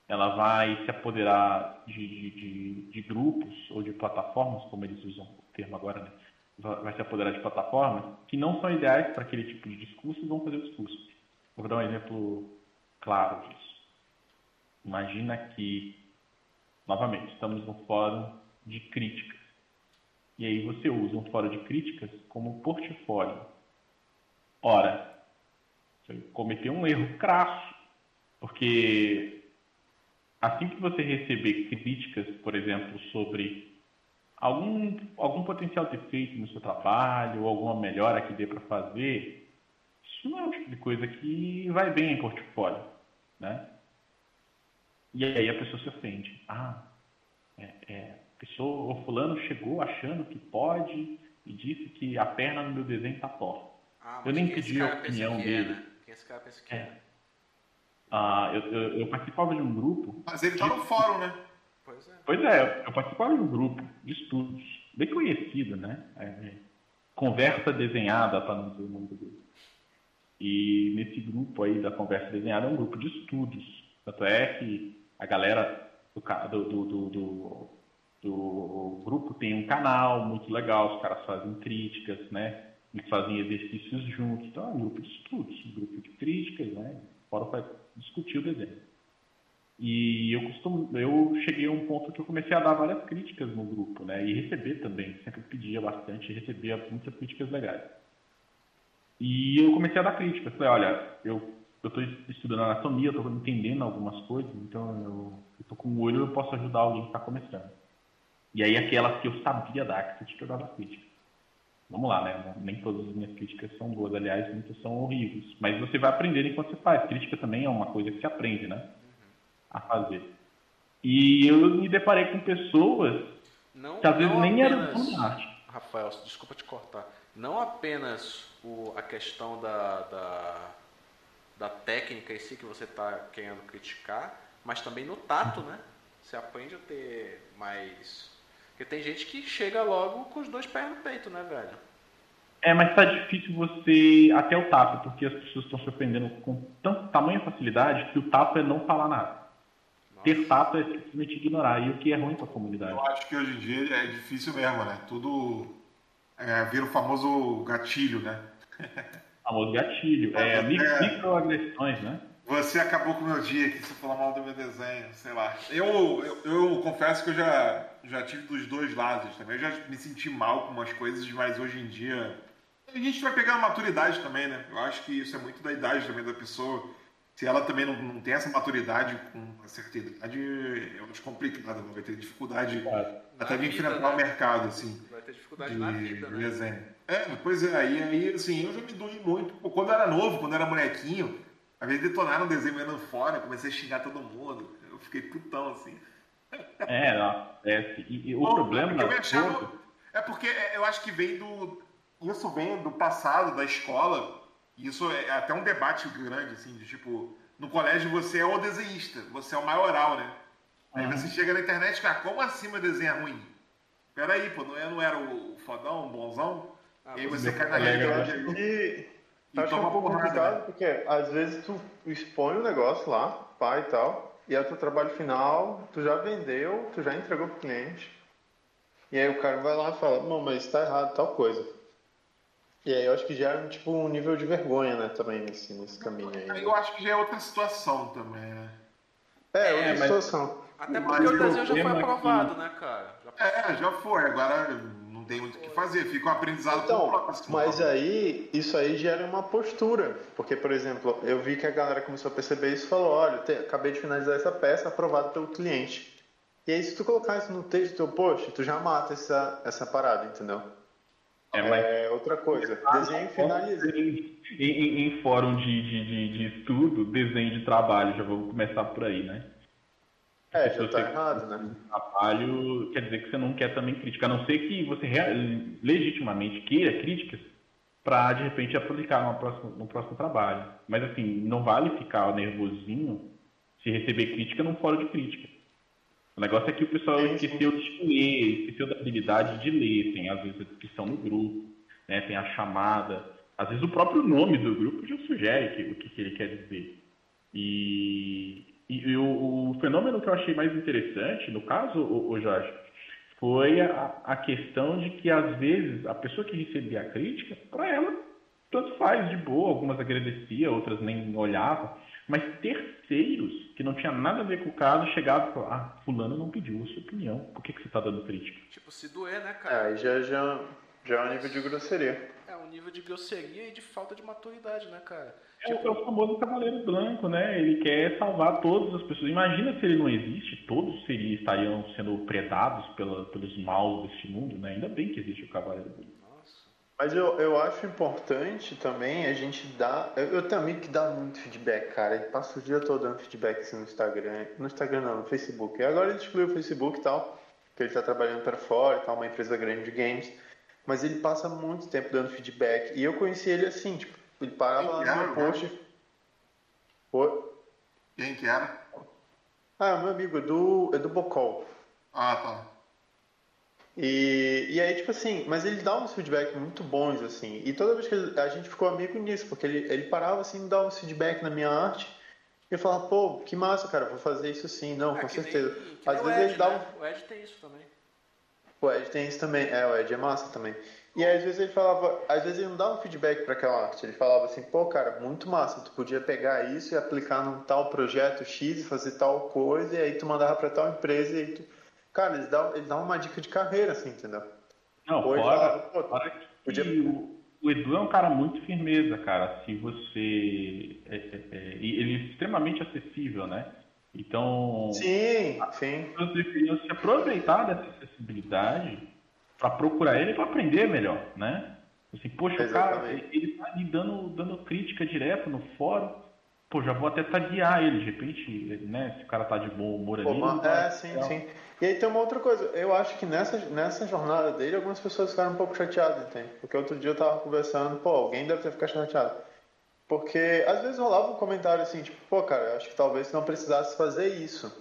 ela vai se apoderar de, de, de, de, grupos ou de plataformas, como eles usam o termo agora, né? vai se apoderar de plataformas que não são ideais para aquele tipo de discurso e vão fazer o discurso. Vou dar um exemplo claro disso. Imagina que, novamente, estamos no fórum de críticas. E aí você usa um fórum de críticas como portfólio. Ora, cometeu um erro crasso, porque assim que você receber críticas, por exemplo, sobre algum, algum potencial defeito no seu trabalho, ou alguma melhora que dê para fazer, isso não é o tipo de coisa que vai bem em portfólio, né? E aí a pessoa se ofende. Ah, é, é, pessoa, o fulano chegou achando que pode e disse que a perna no meu desenho está torta. Ah, eu nem pedi a opinião é, dele. né? Quem esse cara pensa que é? É. Ah, eu, eu, eu participava de um grupo. Mas ele tá no fórum, né? Pois é. Pois é, eu participava de um grupo de estudos, bem conhecido, né? É, conversa desenhada, para não dizer o nome do grupo. E nesse grupo aí da conversa desenhada é um grupo de estudos. Tanto é que a galera do, do, do, do- do grupo tem um canal muito legal, os caras fazem críticas, né? Eles fazem exercícios juntos. Então é um grupo de estudos, um grupo de críticas, né? Fora para discutir o desenho. E eu costumo, eu cheguei a um ponto que eu comecei a dar várias críticas no grupo, né? E receber também, sempre pedia bastante, e recebia muitas críticas legais. E eu comecei a dar críticas. Falei, olha, eu eu estou estudando anatomia, eu estou entendendo algumas coisas, então eu estou com o olho, eu posso ajudar alguém que está começando. E aí aquelas que eu sabia dar crítica, eu dava crítica. Vamos lá, né? Nem todas as minhas críticas são boas, aliás, muitas são horríveis. Mas você vai aprendendo enquanto você faz. Crítica também é uma coisa que se aprende, né? A fazer. E eu me deparei com pessoas Não, que às vezes nem eram apenas- arte. Rafael, desculpa te cortar. Não apenas o, a questão da, da, da técnica em si que você está querendo criticar, mas também no tato, né? Você aprende a ter mais. Porque tem gente que chega logo com os dois pés no peito, né, velho? É, mas tá difícil você até o tato, porque as pessoas estão se ofendendo com tão, tamanha facilidade que o tato é não falar nada. Ter tato é simplesmente ignorar, e o que é ruim para a comunidade. Eu acho que hoje em dia é difícil mesmo, né? Tudo é, vira o famoso gatilho, né? O famoso gatilho. É, É. micro- microagressões, né? Você acabou com o meu dia que você falou mal do meu desenho, sei lá. Eu, eu, eu confesso que eu já, já tive dos dois lados também. Eu já me senti mal com umas coisas, mas hoje em dia. A gente vai pegar a maturidade também, né? Eu acho que isso é muito da idade também da pessoa. Se ela também não, não tem essa maturidade com uma certa idade, eu acho complicado. Ela vai ter dificuldade Claro. até de Na vida, enfrentar o né? mercado, assim. Vai ter dificuldade de, na vida, de né? desenho. É, pois é, aí, aí assim, eu já me doí muito. Pô, quando eu era novo, quando eu era molequinho, às vezes detonaram um desenho meio fora, comecei a xingar todo mundo. Eu fiquei putão, assim. É, não, é, e, e o problema porque eu me da achava- coisa- É porque é, eu acho que vem do. Isso vem do passado, da escola. E isso é até um debate grande, assim, de tipo, no colégio você é o desenhista, você é o maioral, né? Aí Uhum. você chega na internet, cara, como assim meu desenho é ruim? Peraí, pô, não, é, não era o fodão, o bonzão? Ah, e aí você- cai na Eu realidade acho aí que, e acho que é um toma pouco porrada. complicado, né? porque às vezes tu expõe o negócio lá, pá e tal, e aí o teu trabalho final, tu já vendeu, tu já entregou pro cliente, E aí o cara vai lá e fala, não, mas tá errado tal coisa. E aí eu acho que gera tipo um nível de vergonha, né, também nesse, nesse caminho aí. Aí eu acho que já é outra situação também, né? É, outra É, mas- situação. Até Mas porque o o desenho já foi é que- aprovado, né, cara? Já É, já foi. Agora tem muito o que fazer. Fica um aprendizado Então, próximo. mas aí, isso aí gera uma postura. Porque, por exemplo, eu vi que a galera começou a perceber isso e falou, olha, te- acabei de finalizar essa peça aprovada pelo cliente. E aí, se tu colocar isso no texto do teu post, tu já mata essa, essa parada, entendeu? É, mas É outra coisa. Desenho finalizado. Em, em- em fórum de, de, de, de estudo, desenho de trabalho, já vou começar por aí, né? É, Se você tá errado, né? trabalho, quer dizer que você não quer também crítica, a não ser que você legitimamente queira críticas para de repente aplicar no próximo, no próximo trabalho. Mas assim, não vale ficar nervosinho se receber crítica num fórum de crítica. O negócio é que o pessoal sim. esqueceu de ler, esqueceu da habilidade de ler, tem às vezes a descrição no grupo, né, tem a chamada, às vezes o próprio nome do grupo já sugere que- o que, que ele quer dizer. E, e- e o, o fenômeno que eu achei mais interessante, no caso, o, o Jorge, foi a, a questão de que às vezes a pessoa que recebia a crítica, para ela, tanto faz, de boa, algumas agradecia, outras nem olhavam, mas terceiros, que não tinha nada a ver com o caso, chegavam e falavam, ah, fulano não pediu a sua opinião, por que, que você está dando crítica? Tipo, se doer, né, É, cara? aí já, já, já é um nível de grosseria. É um nível de grosseria e de falta de maturidade, né, cara? É o- é o famoso cavaleiro branco, né? Ele quer salvar todas as pessoas. Imagina se ele não existe, todos seriam, estariam sendo predados pela, pelos maus deste mundo, né? Ainda bem que existe o cavaleiro branco. Nossa. Mas eu, eu acho importante também a gente dar. Eu, eu amigo que dá muito feedback, cara. Ele passa o dia todo dando feedback assim no Instagram. No Instagram não, no Facebook. E agora ele excluiu o Facebook e tal, que ele tá trabalhando para fora e tal, uma empresa grande de games. Mas ele passa muito tempo dando feedback. E eu conheci ele assim, tipo, ele parava lá no meu post. Oi? Quem que era? Ah, meu amigo, é do, é do Bocol. Ah, tá. E, e aí, tipo assim, mas ele dá uns feedbacks muito bons, assim. E toda vez que ele- a gente ficou amigo nisso, porque ele, ele parava assim, dava uns feedback na minha arte. E eu falava, pô, que massa, cara, vou fazer isso sim. Não, É com que nem- certeza. que Às nem o vezes Ed, ele dá um. né? O Ed tem isso também. O Ed tem isso também. É, o Ed é massa também. E aí, às vezes ele falava, às vezes ele não dava um feedback para aquela arte. Ele falava assim, pô, cara, muito massa. Tu podia pegar isso e aplicar num tal projeto X e fazer tal coisa, e aí tu mandava para tal empresa e aí tu. Cara, eles dão, eles dão uma dica de carreira, assim, entendeu? Não, ele fora, falava, pô, fora que podia- o, o Edu é um cara muito firmeza, cara. Se você. é- é- é- ele é extremamente acessível, né? Então. Sim, sim. As deveriam se aproveitar dessa acessibilidade para procurar ele para aprender melhor, né? Assim, poxa, o cara, ele tá ali dando, dando crítica direto no fórum, pô, já vou até taguear ele, de repente, né? Se o cara tá de bom humor ali. Pô, é, sim, sim. E aí tem uma outra coisa, eu acho que nessa, nessa jornada dele, algumas pessoas ficaram um pouco chateadas, entende? Porque outro dia eu tava conversando, pô, alguém deve ter ficado chateado. Porque às vezes rolava um comentário assim, tipo, pô, cara, eu acho que talvez tu não precisasse fazer isso,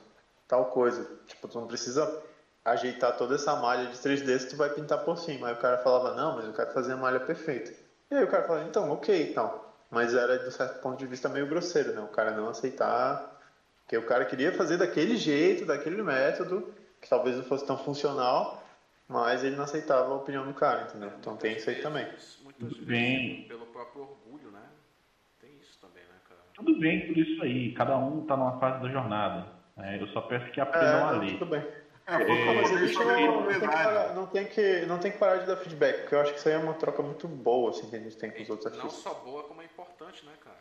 tal coisa. Tipo, tu não precisa ajeitar toda essa malha de 3D se tu vai pintar por cima. Aí o cara falava, não, mas eu quero fazer a malha perfeita. E aí o cara falava, então, ok, então. Mas era, de certo ponto de vista, meio grosseiro, né? O cara não aceitar porque o cara queria fazer daquele jeito, daquele método, que talvez não fosse tão funcional, mas ele não aceitava a opinião do cara, entendeu? Então tem isso aí também. Muitas vezes, Bem. pelo próprio orgulho, né? Tem isso também, né, cara? Tudo bem por isso aí, cada um tá numa fase da jornada. né? Eu só peço que aprendam a É, não, ler. tudo bem. É, É, Não, a não, não, tem que não, tem que, não tem que parar de dar feedback, porque eu acho que isso aí é uma troca muito boa assim, que a gente tem com os outros Não artistas. só boa, como é importante, né, cara?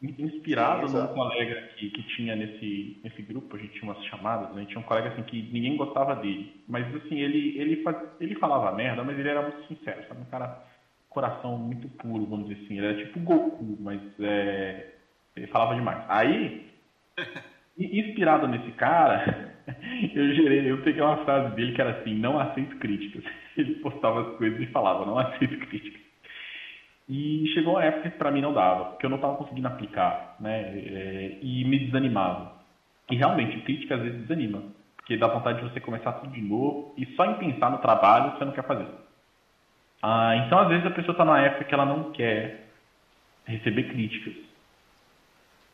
Inspirado Sim, num colega que, que tinha nesse, nesse grupo, a gente tinha umas chamadas, né? tinha um colega assim que ninguém gostava dele. Mas assim, ele, ele, faz- ele falava merda, mas ele era muito sincero, sabe? Um cara, coração muito puro, vamos dizer assim. Ele era tipo Goku, mas é, ele falava demais. Aí, inspirado nesse cara, eu gerei, eu peguei uma frase dele que era assim, não aceito críticas. Ele postava as coisas e falava, não aceito críticas. E chegou uma época que pra mim não dava, porque eu não estava conseguindo aplicar, né? É, e me desanimava. E realmente, crítica às vezes desanima, porque dá vontade de você começar tudo de novo e só em pensar no trabalho você não quer fazer. Ah, então, às vezes, a pessoa está numa época que ela não quer receber críticas.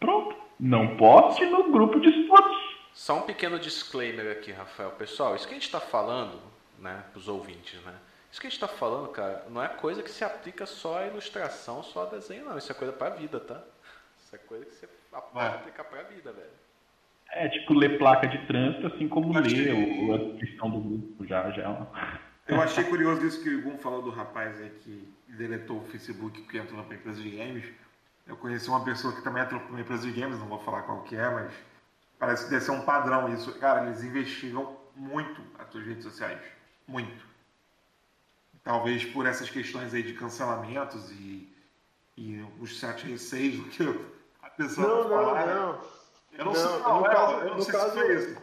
Pronto. Não poste no grupo de estudos. Só um pequeno disclaimer aqui, Rafael. Pessoal, isso que a gente está falando né, para os ouvintes, né? Isso que a gente está falando, cara, não é coisa que se aplica só a ilustração, só a desenho, não. Isso é coisa para a vida, tá? Isso é coisa que você pode aplicar para a vida, velho. É, tipo, ler placa de trânsito, assim como ler achei... a descrição do grupo, já, já. É Eu achei curioso isso que o Igor falou do rapaz aí que deletou o Facebook porque entrou na empresa de games. Eu conheci uma pessoa que também para uma empresa de games, não vou falar qual que é, mas parece que deve ser um padrão isso. Cara, eles investigam muito as suas redes sociais. Muito. Talvez por essas questões aí de cancelamentos e, e os certos receios do que a pessoa não, não, falar. Não, Eu não, não sei qual no é, caso, eu não no sei caso, se foi isso.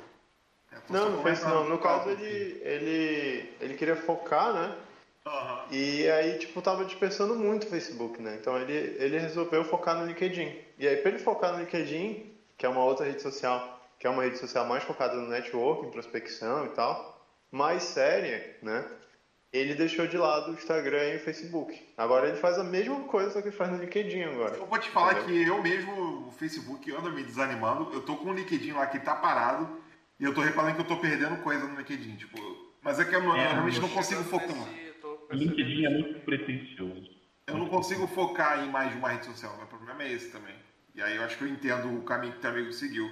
Não, não foi isso não. No caso ele, ele, ele queria focar, né? Uhum. E aí, tipo, tava dispersando muito o Facebook, né? Então ele, ele resolveu focar no LinkedIn. E aí, para ele focar no LinkedIn, que é uma outra rede social, que é uma rede social mais focada no networking, prospecção e tal, mais séria, né? Ele deixou de lado o Instagram e o Facebook. Agora ele faz a mesma coisa, só que faz no LinkedIn agora. Eu vou te falar entendeu? que eu mesmo, o Facebook anda me desanimando. Eu tô com o LinkedIn lá que tá parado e eu tô reparando que eu tô perdendo coisa no LinkedIn. Tipo, mas é que eu, é, eu realmente não consigo focar. O LinkedIn é muito pretencioso. Eu não consigo focar em mais de uma rede social. Meu problema é esse também. E aí eu acho que eu entendo o caminho que o teu amigo seguiu.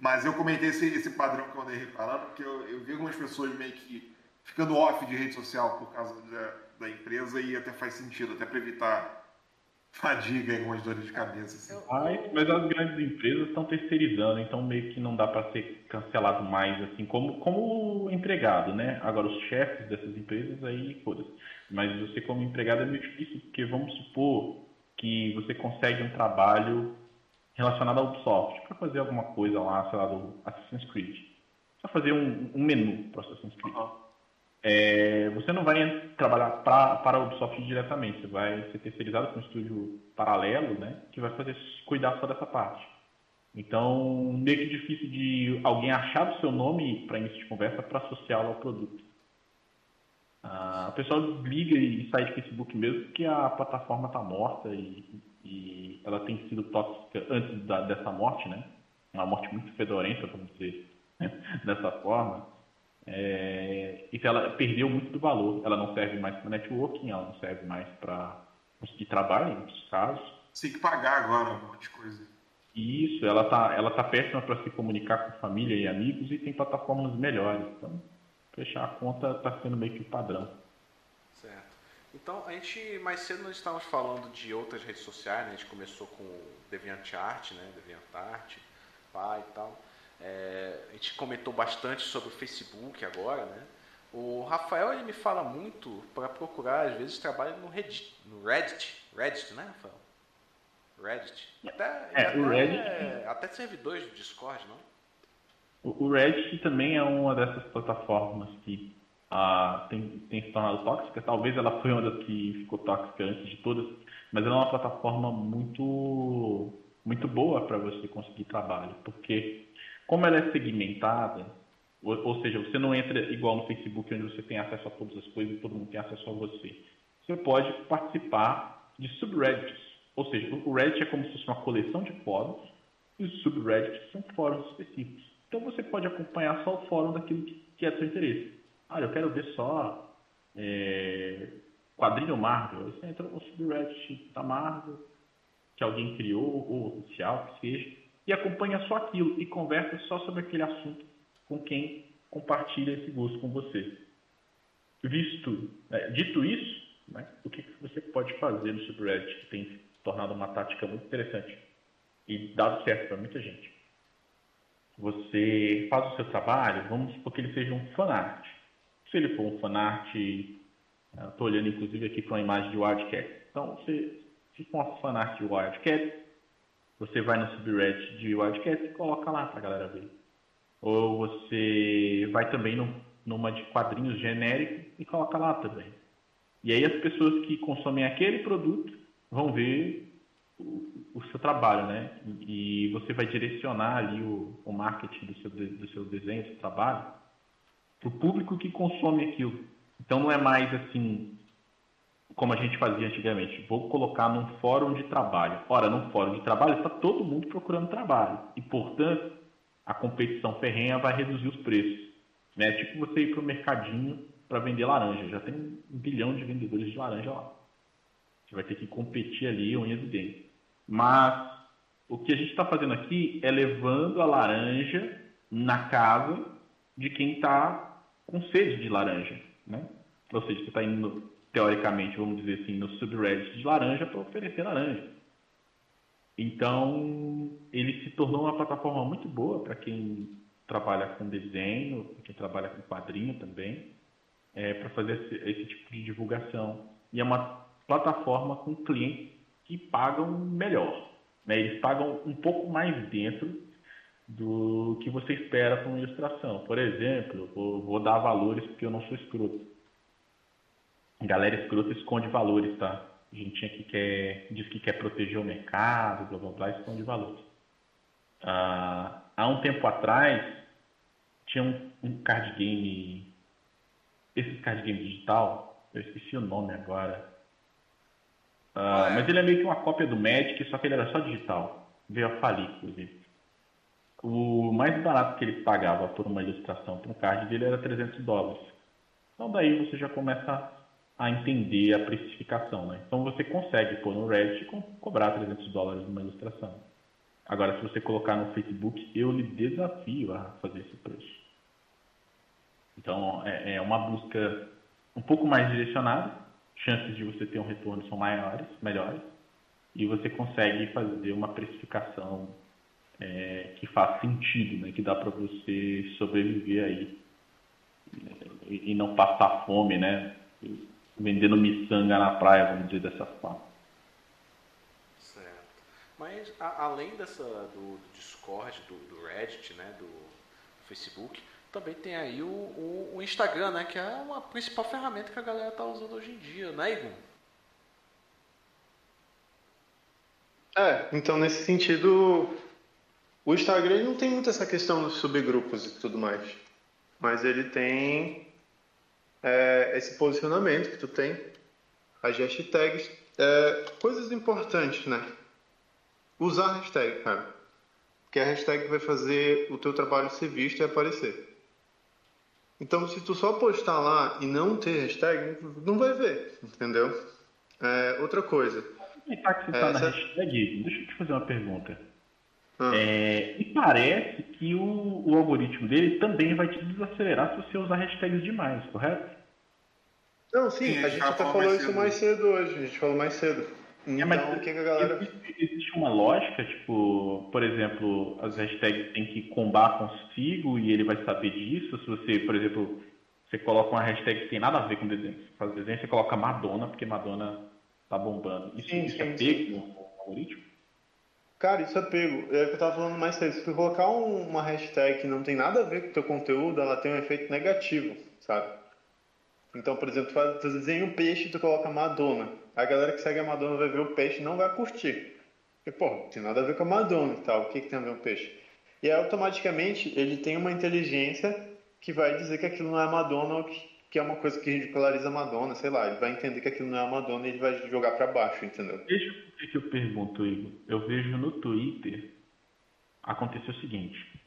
Mas eu comentei esse, esse padrão que eu andei reparando, porque eu, eu vi algumas pessoas meio que ficando off de rede social por causa da, da empresa e até faz sentido, até para evitar fadiga e algumas dores de cabeça. Assim. Mas, mas as grandes empresas estão terceirizando, então meio que não dá para ser cancelado mais, assim, como, como empregado, né? Agora, os chefes dessas empresas, aí, foda-se. Mas você como empregado é meio difícil, porque vamos supor que você consegue um trabalho relacionado ao Ubisoft, para fazer alguma coisa lá, sei lá, do Assassin's Creed. Só fazer um, um menu para Assassin's Creed. Uhum. É, você não vai trabalhar pra, para a Ubisoft diretamente, você vai ser terceirizado com um estúdio paralelo, né, que vai fazer cuidar só dessa parte. Então, meio que difícil de alguém achar o seu nome para início de conversa para associá-lo ao produto. Ah, o pessoal liga e sai de Facebook mesmo porque a plataforma está morta e, e, ela tem sido tóxica antes da, dessa morte, né? Uma morte muito fedorenta, vamos dizer, dessa forma. É, e ela perdeu muito do valor. Ela não serve mais para networking, ela não serve mais para conseguir trabalho, em muitos casos. Tem que pagar agora um monte de coisa. Isso, ela tá, ela tá péssima para se comunicar com família e amigos e tem plataformas melhores. Então, fechar a conta está sendo meio que o padrão. Certo. Então, a gente, mais cedo nós estávamos falando de outras redes sociais, né? A gente começou com DeviantArt, né? DeviantArt, Pai e tal. É, a gente comentou bastante sobre o Facebook agora, né? O Rafael ele me fala muito para procurar, às vezes, trabalho no Reddit, no Reddit, Reddit, né, Rafael? Reddit. Até, é, até, o Reddit... até servidores do Discord, não? O Reddit também é uma dessas plataformas que ah, tem, tem se tornado tóxica. Talvez ela foi uma das que ficou tóxica antes de todas, mas ela é uma plataforma muito, muito boa para você conseguir trabalho, porque como ela é segmentada, ou, ou, seja, você não entra igual no Facebook, onde você tem acesso a todas as coisas e todo mundo tem acesso a você. Você pode participar de subreddits, ou seja, o Reddit é como se fosse uma coleção de fóruns e os subreddits são fóruns específicos. Então você pode acompanhar só o fórum daquilo que, que é do seu interesse. Ah, eu quero ver só é, quadrinho Marvel. Aí você entra no subreddit da Marvel, que alguém criou, ou oficial, que seja, e acompanha só aquilo e conversa só sobre aquele assunto com quem compartilha esse gosto com você. Visto, né, dito isso, né, o que você pode fazer no subreddit que tem tornado uma tática muito interessante e dado certo para muita gente? Você faz o seu trabalho, vamos supor que ele seja um fanart. Se ele for um fanart, estou olhando inclusive aqui para uma imagem de Wildcat. Então, você, se for uma fanart de Wildcat, você vai no subreddit de Wildcats e coloca lá para a galera ver. Ou você vai também no, numa de quadrinhos genérico e coloca lá também. E aí as pessoas que consomem aquele produto vão ver o, o seu trabalho, né? E, você vai direcionar ali o, o marketing do seu, do seu desenho, do seu trabalho, para o público que consome aquilo. Então não é mais assim, como a gente fazia antigamente. Vou colocar num fórum de trabalho. Ora, num fórum de trabalho está todo mundo procurando trabalho. E, portanto, a competição ferrenha vai reduzir os preços. É tipo você ir para o mercadinho para vender laranja. Já tem um bilhão de vendedores de laranja lá. Você vai ter que competir ali unhas e dentes. Mas o que a gente está fazendo aqui é levando a laranja na casa de quem está com sede de laranja, né? Ou seja, você está indo, teoricamente, vamos dizer assim, no subreddit de laranja para oferecer laranja. Então, ele se tornou uma plataforma muito boa para quem trabalha com desenho, para quem trabalha com quadrinho também, é, para fazer esse, esse tipo de divulgação. E é uma plataforma com clientes que pagam melhor. Né? Eles pagam um pouco mais dentro do que você espera para uma ilustração. Por exemplo, vou, vou dar valores porque eu não sou escroto. Galera escrota esconde valores, tá? A gente aqui quer, diz que quer proteger o mercado, blá blá blá, esconde valores. Ah, há um tempo atrás, tinha um, um card game, esse card game digital, eu esqueci o nome agora, ah, é. Mas ele é meio que uma cópia do Magic, só que ele era só digital. Veio a falir, inclusive. O mais barato que ele pagava por uma ilustração para um card dele era 300 dólares. Então daí você já começa a entender a precificação, né? Então você consegue pôr no Reddit e cobrar 300 dólares numa ilustração. Agora, se você colocar no Facebook, eu lhe desafio a fazer esse preço. Então, é, é uma busca um pouco mais direcionada, chances de você ter um retorno são maiores, melhores, e você consegue fazer uma precificação é, que faz sentido, né? que dá para você sobreviver aí e, e não passar fome, né? Vendendo miçanga na praia, vamos dizer dessa forma. Certo. Mas a, além dessa do, do Discord, do, do Reddit, né, do Facebook, também tem aí o, o, o, Instagram, né? Que é uma principal ferramenta que a galera tá usando hoje em dia, né, Igor? É, então nesse sentido, o Instagram não tem muito essa questão dos subgrupos e tudo mais. Mas ele tem é, esse posicionamento que tu tem, as hashtags, é, coisas importantes, né? Usar hashtag, cara. Porque a hashtag vai fazer o teu trabalho ser visto e aparecer. Então, se tu só postar lá e não ter hashtag, não vai ver, entendeu? É, outra coisa. Aproveitar que você está é, na hashtag, deixa eu te fazer uma pergunta. Ah. É, e parece que o, o, algoritmo dele também vai te desacelerar se você usar hashtags demais, correto? Não, sim, sim a gente até falou isso mais cedo hoje, a gente falou mais cedo. Então, é, mas então, o que, que a galera. Existe uma lógica, tipo, por exemplo, as hashtags tem que combar consigo e ele vai saber disso. Se você, por exemplo, você coloca uma hashtag que tem nada a ver com desenho, você faz desenho, você coloca Madonna, porque Madonna tá bombando. Isso, sim, isso é sim, é pego no algoritmo? Cara, isso é pego. É o que eu tava falando mais cedo. Se você colocar um, uma hashtag que não tem nada a ver com o teu conteúdo, ela tem um efeito negativo, sabe? Então, por exemplo, tu, tu desenha um peixe e tu coloca Madonna a galera que segue a Madonna vai ver o peixe não vai curtir. Porque, pô, tem nada a ver com a Madonna e tal, o que, que tem a ver com o peixe? E aí, automaticamente, ele tem uma inteligência que vai dizer que aquilo não é Madonna ou que, que é uma coisa que ridiculariza a Madonna, sei lá. Ele vai entender que aquilo não é Madonna e ele vai jogar para baixo, entendeu? Veja por que eu pergunto, Igor. Eu vejo no Twitter acontecer o seguinte.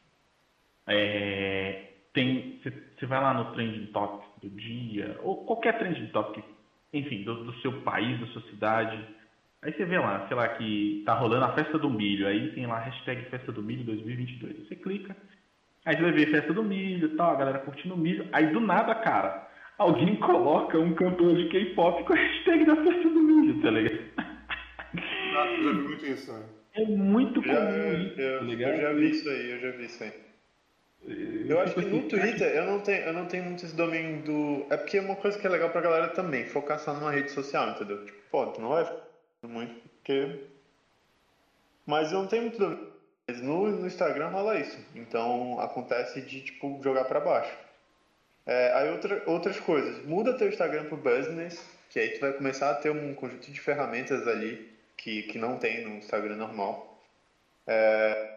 É, tem, você vai lá no Trending Topics do dia, ou qualquer Trending Topic enfim, do, do, seu país, da sua cidade. Aí você vê lá, sei lá, que tá rolando a festa do milho, aí tem lá hashtag festa do milho 2022. Você clica, aí você vai ver festa do milho e tal, a galera curtindo o milho. Aí do nada, cara, alguém coloca um cantor de K-pop com a hashtag da festa do milho, tá ligado? Nossa, eu já vi muito isso, né? É muito comum já, isso, eu, tá ligado? Eu já vi isso aí, eu já vi isso aí. Eu acho que no Twitter eu não tenho, eu não tenho muito esse domínio do. É porque é uma coisa que é legal pra galera também, focar só numa rede social, entendeu? Tipo, pô, não vai muito, porque. Mas eu não tenho muito domínio. Mas no, no Instagram rola isso. Então acontece de, tipo, jogar pra baixo. É, aí outra, outras coisas. Muda teu Instagram pro business, que aí tu vai começar a ter um conjunto de ferramentas ali que, que não tem no Instagram normal. É,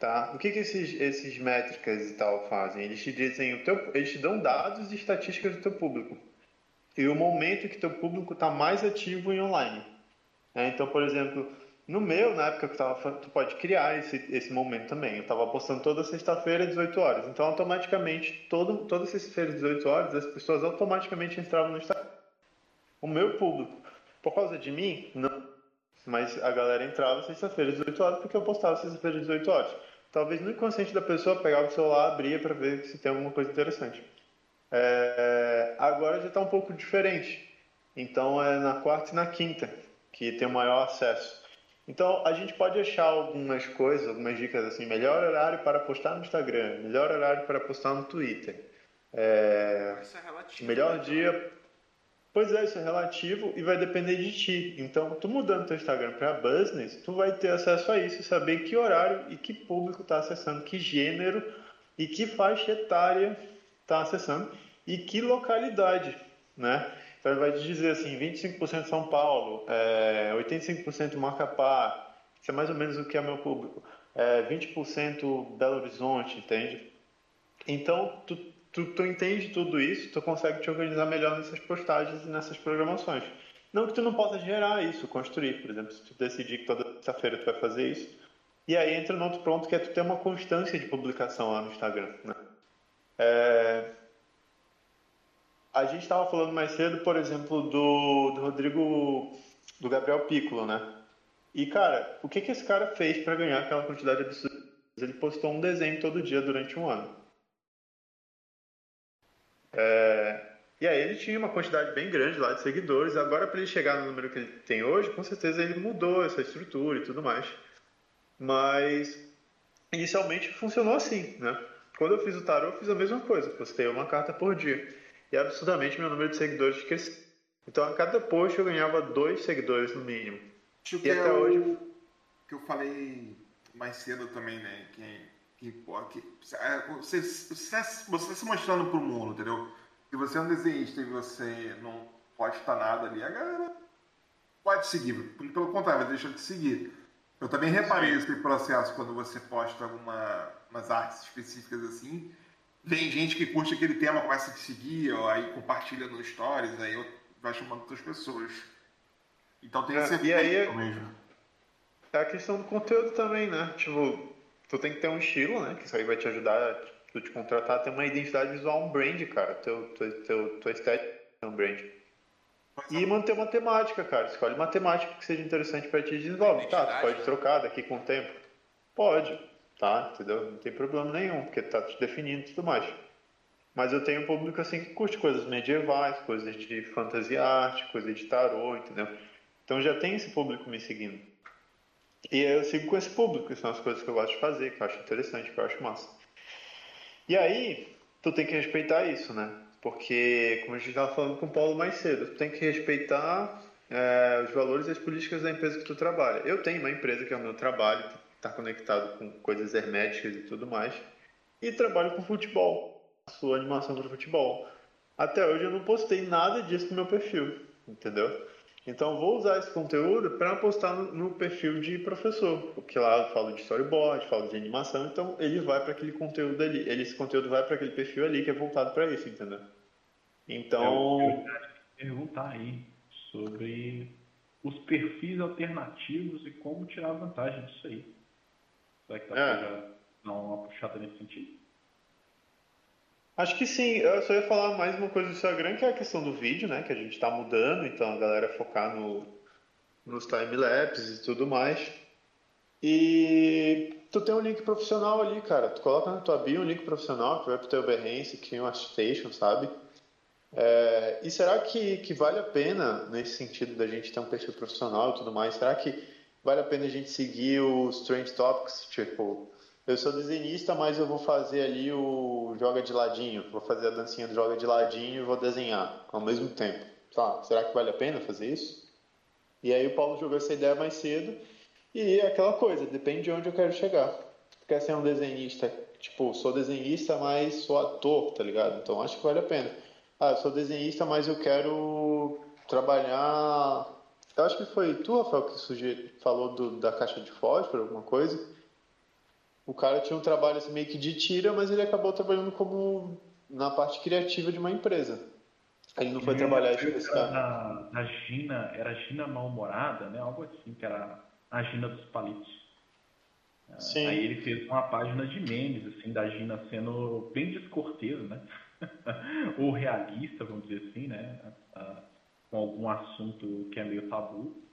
Tá? O que, que esses, esses métricas e tal fazem? Eles te dizem o teu, eles te dão dados e estatísticas do teu público e o momento que teu público está mais ativo em online. É, então, por exemplo, No meu, na época que eu tava, tu pode criar esse, esse momento também. Eu tava postando toda sexta-feira, 18 horas. Então, automaticamente, todo, toda sexta-feira, 18 horas, as pessoas automaticamente entravam no Instagram. O meu público, por causa de mim, não. Mas a galera entrava sexta-feira, 18 horas, porque eu postava sexta-feira, 18 horas. Talvez no inconsciente da pessoa pegava o celular, abria para ver se tem alguma coisa interessante. É, agora já está um pouco diferente. Então é na quarta e na quinta que tem o maior acesso. Então a gente pode achar algumas coisas, algumas dicas assim, melhor horário para postar no Instagram, melhor horário para postar no Twitter. É, é melhor né? dia. Pois é, isso é relativo e vai depender de ti. Então, tu mudando teu Instagram para business, tu vai ter acesso a isso, saber que horário e que público está acessando, que gênero e que faixa etária está acessando e que localidade, né? Então ele vai te dizer assim, 25% São Paulo, é, 85% Macapá, isso é mais ou menos o que é meu público, é, 20% Belo Horizonte, entende? Então, tu, tu, tu entende tudo isso, tu consegue te organizar melhor nessas postagens e nessas programações. Não que tu não possa gerar isso, construir, por exemplo, se tu decidir que toda sexta-feira tu vai fazer isso, e aí entra no outro ponto que é tu ter uma constância de publicação lá no Instagram, né? É, a gente estava falando mais cedo, por exemplo, do, do Rodrigo, do Gabriel Piccolo, né? E, cara, o que, que esse cara fez para ganhar aquela quantidade absurda? Ele postou um desenho todo dia durante um ano. É... E aí ele tinha uma quantidade bem grande lá de seguidores. Agora, para ele chegar no número que ele tem hoje, com certeza ele mudou essa estrutura e tudo mais. Mas, inicialmente, funcionou assim, né? Quando eu fiz o tarô, eu fiz a mesma coisa. Postei uma carta por dia e absurdamente meu número de seguidores cresceu. Então a cada post eu ganhava dois seguidores no mínimo. Tipo e até eu, hoje. Que eu falei mais cedo também, né? Que, que, que é, você, você, você se mostrando pro mundo, entendeu? Se você é um desenhista e você não posta nada ali, a galera pode seguir. Pelo contrário, vai deixar de seguir. Eu também reparei esse processo quando você posta algumas artes específicas assim Vem gente que curte aquele tema, começa a te seguir, ó, aí compartilha no stories, aí vai chamando outras pessoas. Então tem é, esse e aí, mesmo. É a questão do conteúdo também, né? Tipo, tu tem que ter um estilo, né? Que isso aí vai te ajudar, tu te contratar a ter uma identidade visual, um brand, cara. Teu, teu, teu, tua estética é um brand. E manter uma temática, cara. Escolhe uma temática que seja interessante para ti e desenvolve. Tá, tu pode trocar daqui com o tempo? Pode tá? Entendeu? Não tem problema nenhum, porque tá te definindo e tudo mais. Mas eu tenho um público assim que curte coisas medievais, coisas de fantasia arte, coisas de tarô, entendeu? Então já tem esse público me seguindo. E eu sigo com esse público, que são as coisas que eu gosto de fazer, que eu acho interessante, que eu acho massa. E aí, tu tem que respeitar isso, né? Porque, como a gente estava falando com o Paulo mais cedo, tu tem que respeitar é, os valores e as políticas da empresa que tu trabalha. Eu tenho uma empresa que é o meu trabalho, está conectado com coisas herméticas e tudo mais. E trabalho com futebol, sua animação para futebol. Até hoje eu não postei nada disso no meu perfil, entendeu? Então vou usar esse conteúdo para postar no, no, perfil de professor, porque lá eu falo de storyboard, falo de animação, então ele vai para aquele conteúdo ali, ele, esse conteúdo vai para aquele perfil ali que é voltado para isso, entendeu? Então. Eu, eu perguntar aí sobre os perfis alternativos e como tirar vantagem disso aí. Será que dá é. pra dar uma puxada nesse sentido? Acho que sim. Eu só ia falar mais uma coisa do Instagram, que é a questão do vídeo, né? Que a gente está mudando, então a galera focar no, nos time-lapses e tudo mais. E tu tem um link profissional ali, cara. Tu coloca na tua bio um link profissional que vai pro teu Behance, cria um Artstation, sabe? É, e será que, que vale a pena, nesse sentido da gente ter um perfil profissional e tudo mais, será que vale a pena a gente seguir os Trend Topics, tipo, eu sou desenhista, mas eu vou fazer ali o joga de ladinho, vou fazer a dancinha do joga de ladinho e vou desenhar ao mesmo tempo. Tá, será que vale a pena fazer isso? E aí o Paulo jogou essa ideia mais cedo e é aquela coisa, depende de onde eu quero chegar. Quer ser um desenhista, tipo, sou desenhista, mas sou ator, tá ligado? Então acho que vale a pena. Ah, eu sou desenhista, mas eu quero trabalhar eu acho que foi tu, Rafael, que sugeri, falou do, da caixa de fósforo, alguma coisa. O cara tinha um trabalho assim, meio que de tira, mas ele acabou trabalhando como na parte criativa de uma empresa. Ele não foi trabalhar especificamente. Da, da Gina, era Gina mal-humorada, né? Algo assim, que era a Gina dos Palitos. Sim. Aí ele fez uma página de memes, assim, da Gina sendo bem descortesa, né? Ou realista, vamos dizer assim, né? Com algum assunto que é meio tabu.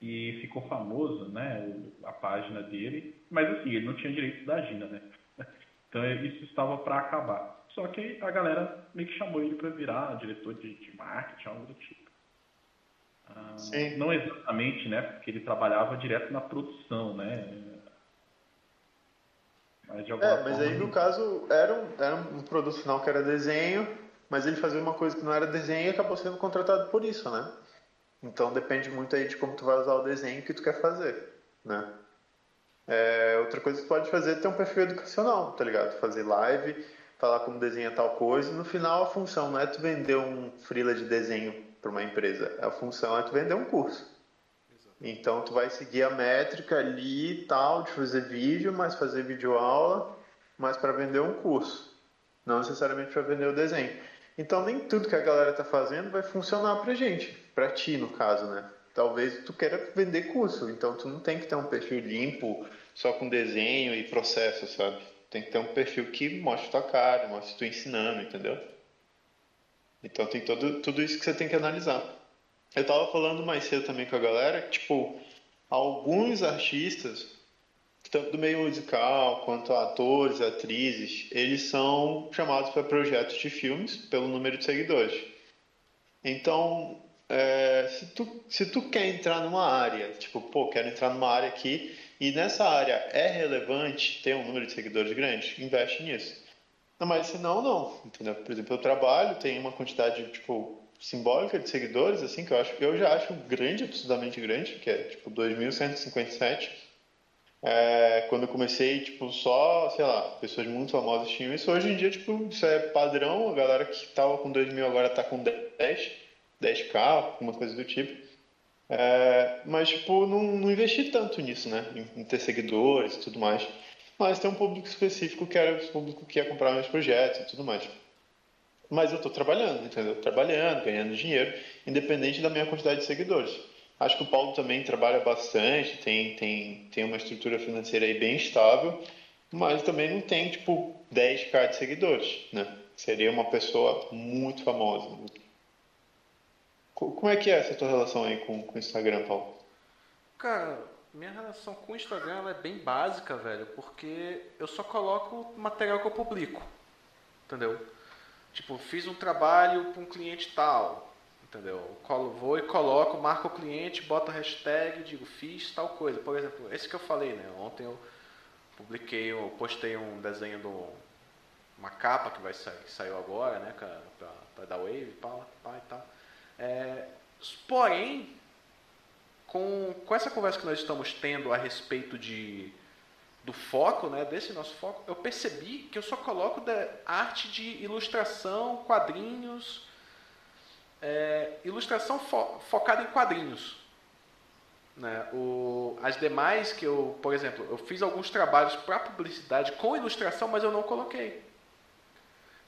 E ficou famoso, né? A página dele. Mas assim, ele não tinha direito da Gina, né? Então isso estava para acabar. Só que a galera meio que chamou ele para virar diretor de, de marketing, algo do tipo. Ah, não exatamente, né? Porque ele trabalhava direto na produção, né? Mas de alguma é, mas aí no caso era um, era um produto final que era desenho, mas ele fazia uma coisa que não era desenho e acabou sendo contratado por isso, né? Então depende muito aí de como tu vai usar o desenho que tu quer fazer, né? É, outra coisa que tu pode fazer é ter um perfil educacional, tá ligado? Fazer live, falar como desenha tal coisa, e no final a função não é tu vender um freela de desenho para uma empresa, a função é tu vender um curso. Então tu vai seguir a métrica ali e tal, de fazer vídeo, mas fazer vídeo aula, mas para vender um curso, não necessariamente para vender o desenho. Então nem tudo que a galera tá fazendo vai funcionar pra gente, pra ti no caso, né? Talvez tu queira vender curso, então tu não tem que ter um perfil limpo, só com desenho e processo, sabe? Tem que ter um perfil que mostre tua cara, mostre tu ensinando, entendeu? Então tem todo, tudo isso que você tem que analisar. Eu tava falando mais cedo também com a galera que, tipo, alguns artistas, tanto do meio musical quanto atores, atrizes, eles são chamados para projetos de filmes pelo número de seguidores. Então, é, se, tu, se tu quer entrar numa área, tipo, pô, quero entrar numa área aqui e nessa área é relevante ter um número de seguidores grande, investe nisso. Não, mas se não, não, entendeu? Por exemplo, eu trabalho, tem uma quantidade, tipo, simbólica de seguidores, assim, que eu acho que eu já acho grande, absurdamente grande, que é tipo 2.157. É, quando eu comecei, tipo, só, sei lá, pessoas muito famosas tinham isso. Hoje em dia, tipo, isso é padrão. A galera que tava com 2 mil agora tá com 10, 10k, alguma coisa do tipo. É, mas, tipo, não, não investi tanto nisso, né? Em, em, ter seguidores e tudo mais. Mas tem um público específico que era o público que ia comprar meus projetos e tudo mais. Mas eu estou trabalhando, entendeu? Trabalhando, ganhando dinheiro, independente da minha quantidade de seguidores. Acho que o Paulo também trabalha bastante, tem, tem, tem uma estrutura financeira aí bem estável, mas também não tem, tipo, 10k de seguidores, né? Seria uma pessoa muito famosa. Como é que é essa tua relação aí com, com o Instagram, Paulo? Cara, minha relação com o Instagram é bem básica, velho, porque eu só coloco material que eu publico, entendeu? Tipo, fiz um trabalho para um cliente tal, entendeu? Vou e coloco, marco o cliente, boto a hashtag, digo, fiz tal coisa. Por exemplo, esse que eu falei, né? Ontem eu publiquei, eu postei um desenho de uma capa que vai sair, que saiu agora, né? Para dar wave, pá, pá e tal. É, porém, com, com essa conversa que nós estamos tendo a respeito de do foco, né, desse nosso foco, eu percebi que eu só coloco da arte de ilustração, quadrinhos, é, ilustração fo focada em quadrinhos. Né? O, as demais que eu, por exemplo, eu fiz alguns trabalhos para publicidade com ilustração, mas eu não coloquei.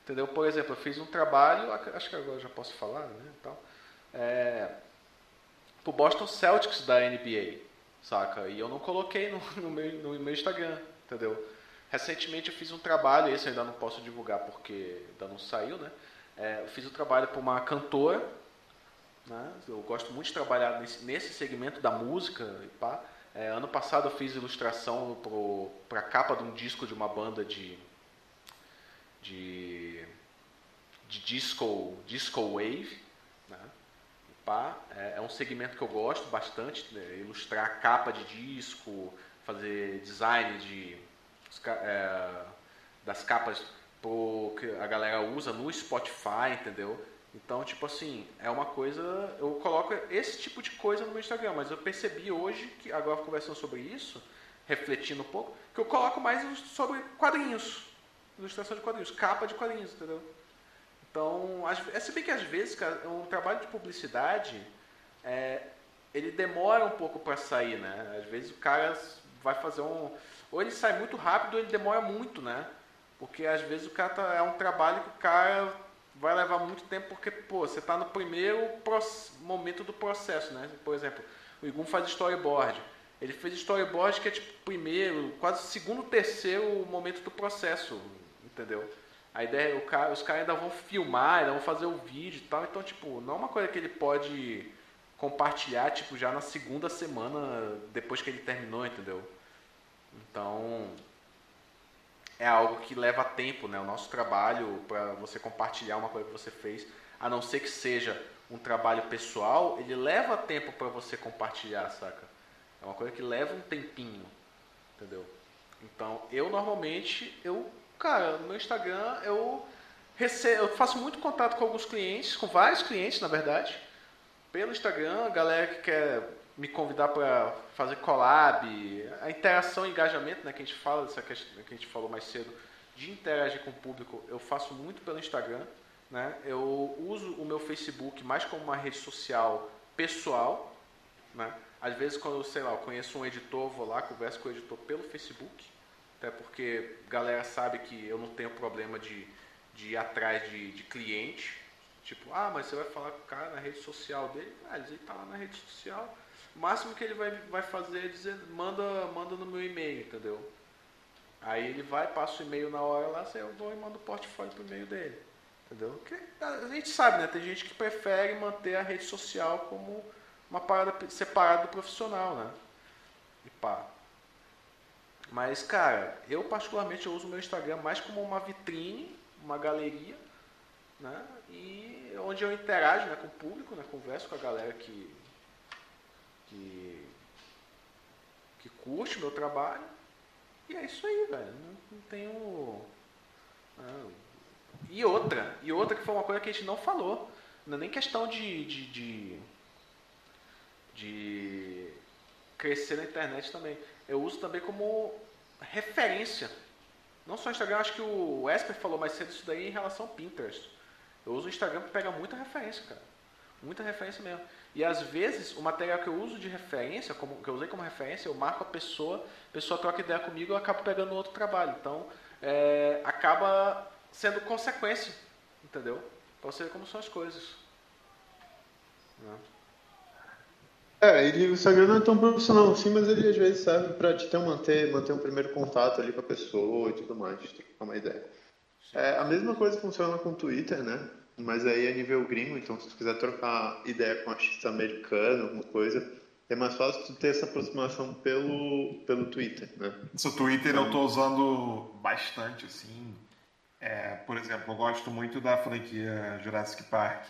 Entendeu? Por exemplo, eu fiz um trabalho, acho que agora já posso falar, né? Então, é, para o Boston Celtics da NBA saca? E eu não coloquei no, no, meu, no meu Instagram, entendeu? Recentemente eu fiz um trabalho, esse eu ainda não posso divulgar porque ainda não saiu, né? É, eu fiz o um trabalho para uma cantora, né? Eu gosto muito de trabalhar nesse, nesse segmento da música e pá. É, ano passado eu fiz ilustração para a capa de um disco de uma banda de de, de disco disco wave? Pá, é, é, um segmento que eu gosto bastante, né? ilustrar capa de disco, fazer design de, é, das capas pro, que a galera usa no Spotify, entendeu? Então, tipo assim, é uma coisa. Eu coloco esse tipo de coisa no meu Instagram, mas eu percebi hoje, que agora conversando sobre isso, refletindo um pouco, que eu coloco mais sobre quadrinhos. Ilustração de quadrinhos, capa de quadrinhos, entendeu? Então, é se bem que às vezes, cara, um trabalho de publicidade, é, ele demora um pouco para sair, né? Às vezes o cara vai fazer um... Ou ele sai muito rápido ou ele demora muito, né? Porque às vezes o cara tá, é um trabalho que o cara vai levar muito tempo porque, pô, você está no primeiro momento do processo, né? Por exemplo, o Igum faz storyboard. Ele fez storyboard que é tipo primeiro, quase segundo, terceiro momento do processo, entendeu? A ideia, o cara, os caras ainda vão filmar, ainda vão fazer o vídeo e tal, então tipo, não é uma coisa que ele pode compartilhar tipo já na segunda semana depois que ele terminou, entendeu? Então, é algo que leva tempo, né? O nosso trabalho para você compartilhar uma coisa que você fez, a não ser que seja um trabalho pessoal, ele leva tempo para você compartilhar, saca? É uma coisa que leva um tempinho, entendeu? Então, eu normalmente, eu, cara, no meu Instagram, eu recebo, eu faço muito contato com alguns clientes, com vários clientes, na verdade, pelo Instagram, galera que quer me convidar para fazer collab, a interação e engajamento, né, que a gente fala dessa questão que a gente falou mais cedo, de interagir com o público, eu faço muito pelo Instagram, né? Eu uso o meu Facebook mais como uma rede social pessoal, né? Às vezes quando, sei lá, eu conheço um editor, vou lá, converso com o editor pelo Facebook, até porque a galera sabe que eu não tenho problema de, de ir atrás de, de cliente, tipo, ah, mas você vai falar com o cara na rede social dele? Ah, ele está lá na rede social, o máximo que ele vai, vai fazer é dizer, manda, manda no meu e-mail, entendeu? Aí ele vai, passa o e-mail na hora lá, eu vou e mando o portfólio pro e-mail dele. Entendeu? Porque a gente sabe, né? Tem gente que prefere manter a rede social como uma parada separada do profissional, né? E pá. Mas, cara, eu particularmente eu uso o meu Instagram mais como uma vitrine, uma galeria, né? E onde eu interajo né, com o público, né? Converso com a galera que, que, que curte o meu trabalho. E é isso aí, velho. Não, não tenho. Não. E outra, e outra que foi uma coisa que a gente não falou. Não é nem questão de, de, de, de crescer na internet também. Eu uso também como referência. Não só o Instagram, acho que o Esper falou mais cedo isso daí em relação ao Pinterest. Eu uso o Instagram para pegar muita referência, cara. Muita referência mesmo. E às vezes o material que eu uso de referência, como, que eu usei como referência, eu marco a pessoa, a pessoa troca ideia comigo eu acabo pegando outro trabalho. Então, é, acaba sendo consequência, entendeu? Para você ver como são as coisas. Né? É, ele, o Instagram não é tão profissional assim, mas ele às vezes serve para te ter, manter, manter um primeiro contato ali com a pessoa e tudo mais, trocar uma ideia. É, a mesma coisa funciona com o Twitter, né? Mas aí é nível gringo, então se tu quiser trocar ideia com um artista americano, alguma coisa, é mais fácil tu ter essa aproximação pelo, pelo Twitter, né? O Twitter eu tô usando bastante, assim. É, por exemplo, eu gosto muito da franquia Jurassic Park.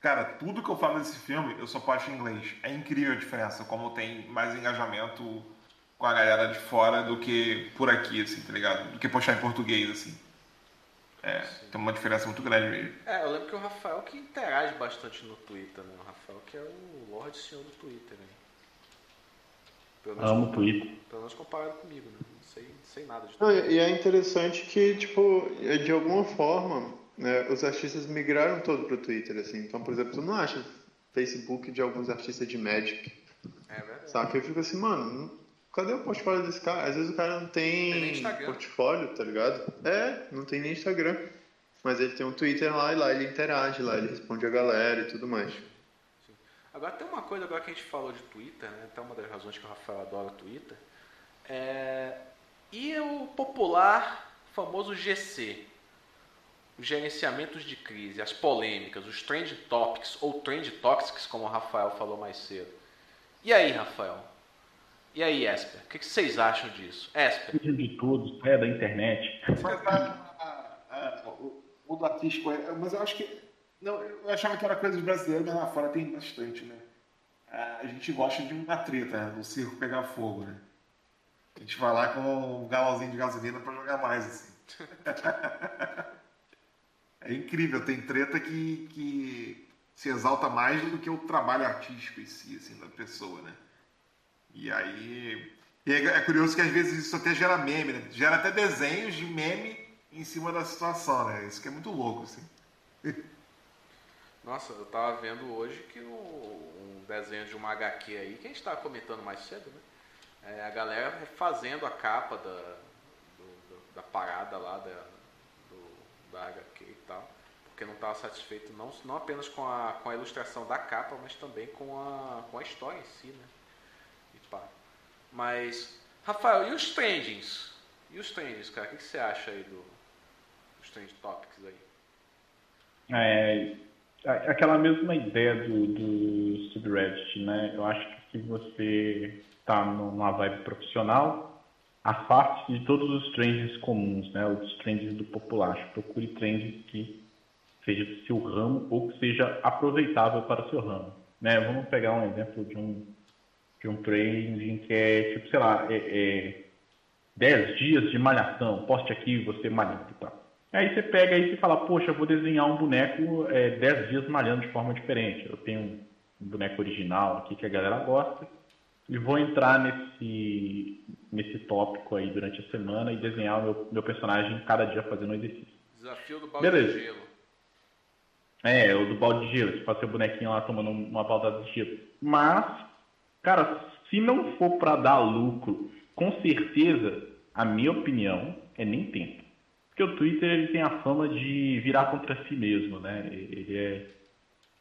Cara, tudo que eu falo desse filme, eu só posto em inglês. É incrível a diferença, como tem mais engajamento com a galera de fora do que por aqui, assim, tá ligado? Do que postar em português, assim. É, tem uma diferença muito grande mesmo. É, eu lembro que o Rafael que interage bastante no Twitter, né? O Rafael que é o Lorde Senhor do Twitter, né? Pelo Amo o Twitter. Pelo menos comparado comigo, né? Não sei, não sei nada de Não, E é interessante que, tipo, de alguma forma, né, os artistas migraram todo pro Twitter, assim. Então, por exemplo, tu não acha Facebook de alguns artistas de Magic. É verdade. Sabe? Eu fico assim, mano, cadê o portfólio desse cara? Às vezes o cara não tem, tem portfólio, tá ligado? É, não tem nem Instagram. Mas ele tem um Twitter lá e lá ele interage, lá ele responde a galera e tudo mais. Sim. Agora tem uma coisa agora que a gente falou de Twitter, né? Até uma das razões que o Rafael adora o Twitter. É... E o popular famoso GC, os gerenciamentos de crise, as polêmicas, os trend topics ou trend toxics, como o Rafael falou mais cedo. E aí, Rafael? E aí, Esper, o que, vocês acham disso? Esper? De tudo, é da internet. o do artístico, mas eu acho que. Não, eu achava que era coisa de brasileiro, mas lá fora tem bastante, né? A gente gosta de uma treta, né? do circo pegar fogo, né? A gente vai lá com um galãozinho de gasolina para jogar mais, assim. é incrível, tem treta que, que se exalta mais do que o trabalho artístico em si, assim, da pessoa, né? E aí. E é curioso que às vezes isso até gera meme, né? Gera até desenhos de meme em cima da situação, né? Isso que é muito louco, assim. Nossa, eu tava vendo hoje que um, desenho de uma HQ aí, que a gente tava comentando mais cedo, né? É a galera refazendo a capa da, do, da parada lá da, do, da HQ porque não estava satisfeito não, não apenas com a, com a ilustração da capa, mas também com a, com a história em si, né? Mas, Rafael, e os trendings? E os trendings, cara? O que, você acha aí do, dos trend topics aí? É, aquela mesma ideia do, do subreddit, né? Eu acho que se você está numa vibe profissional, afaste de todos os trends comuns, né? Os trends do popular. Procure trends que seja do seu ramo ou que seja aproveitável para o seu ramo. Né? Vamos pegar um exemplo de um, de um trending que é, tipo, sei lá, é, é 10 dias de malhação, poste aqui você malhando e tal. Aí você pega aí e fala, poxa, eu vou desenhar um boneco é, 10 dias malhando de forma diferente. Eu tenho um, um boneco original aqui que a galera gosta e vou entrar nesse, nesse tópico aí durante a semana e desenhar o meu, meu personagem cada dia fazendo um exercício. Desafio do balde Beleza. de gelo. É, o do balde de gelo, você faz seu bonequinho lá tomando uma baldada de gelo. Mas, cara, se não for para dar lucro, com certeza, a minha opinião é nem tempo. Porque o Twitter ele tem a fama de virar contra si mesmo, né? Ele é,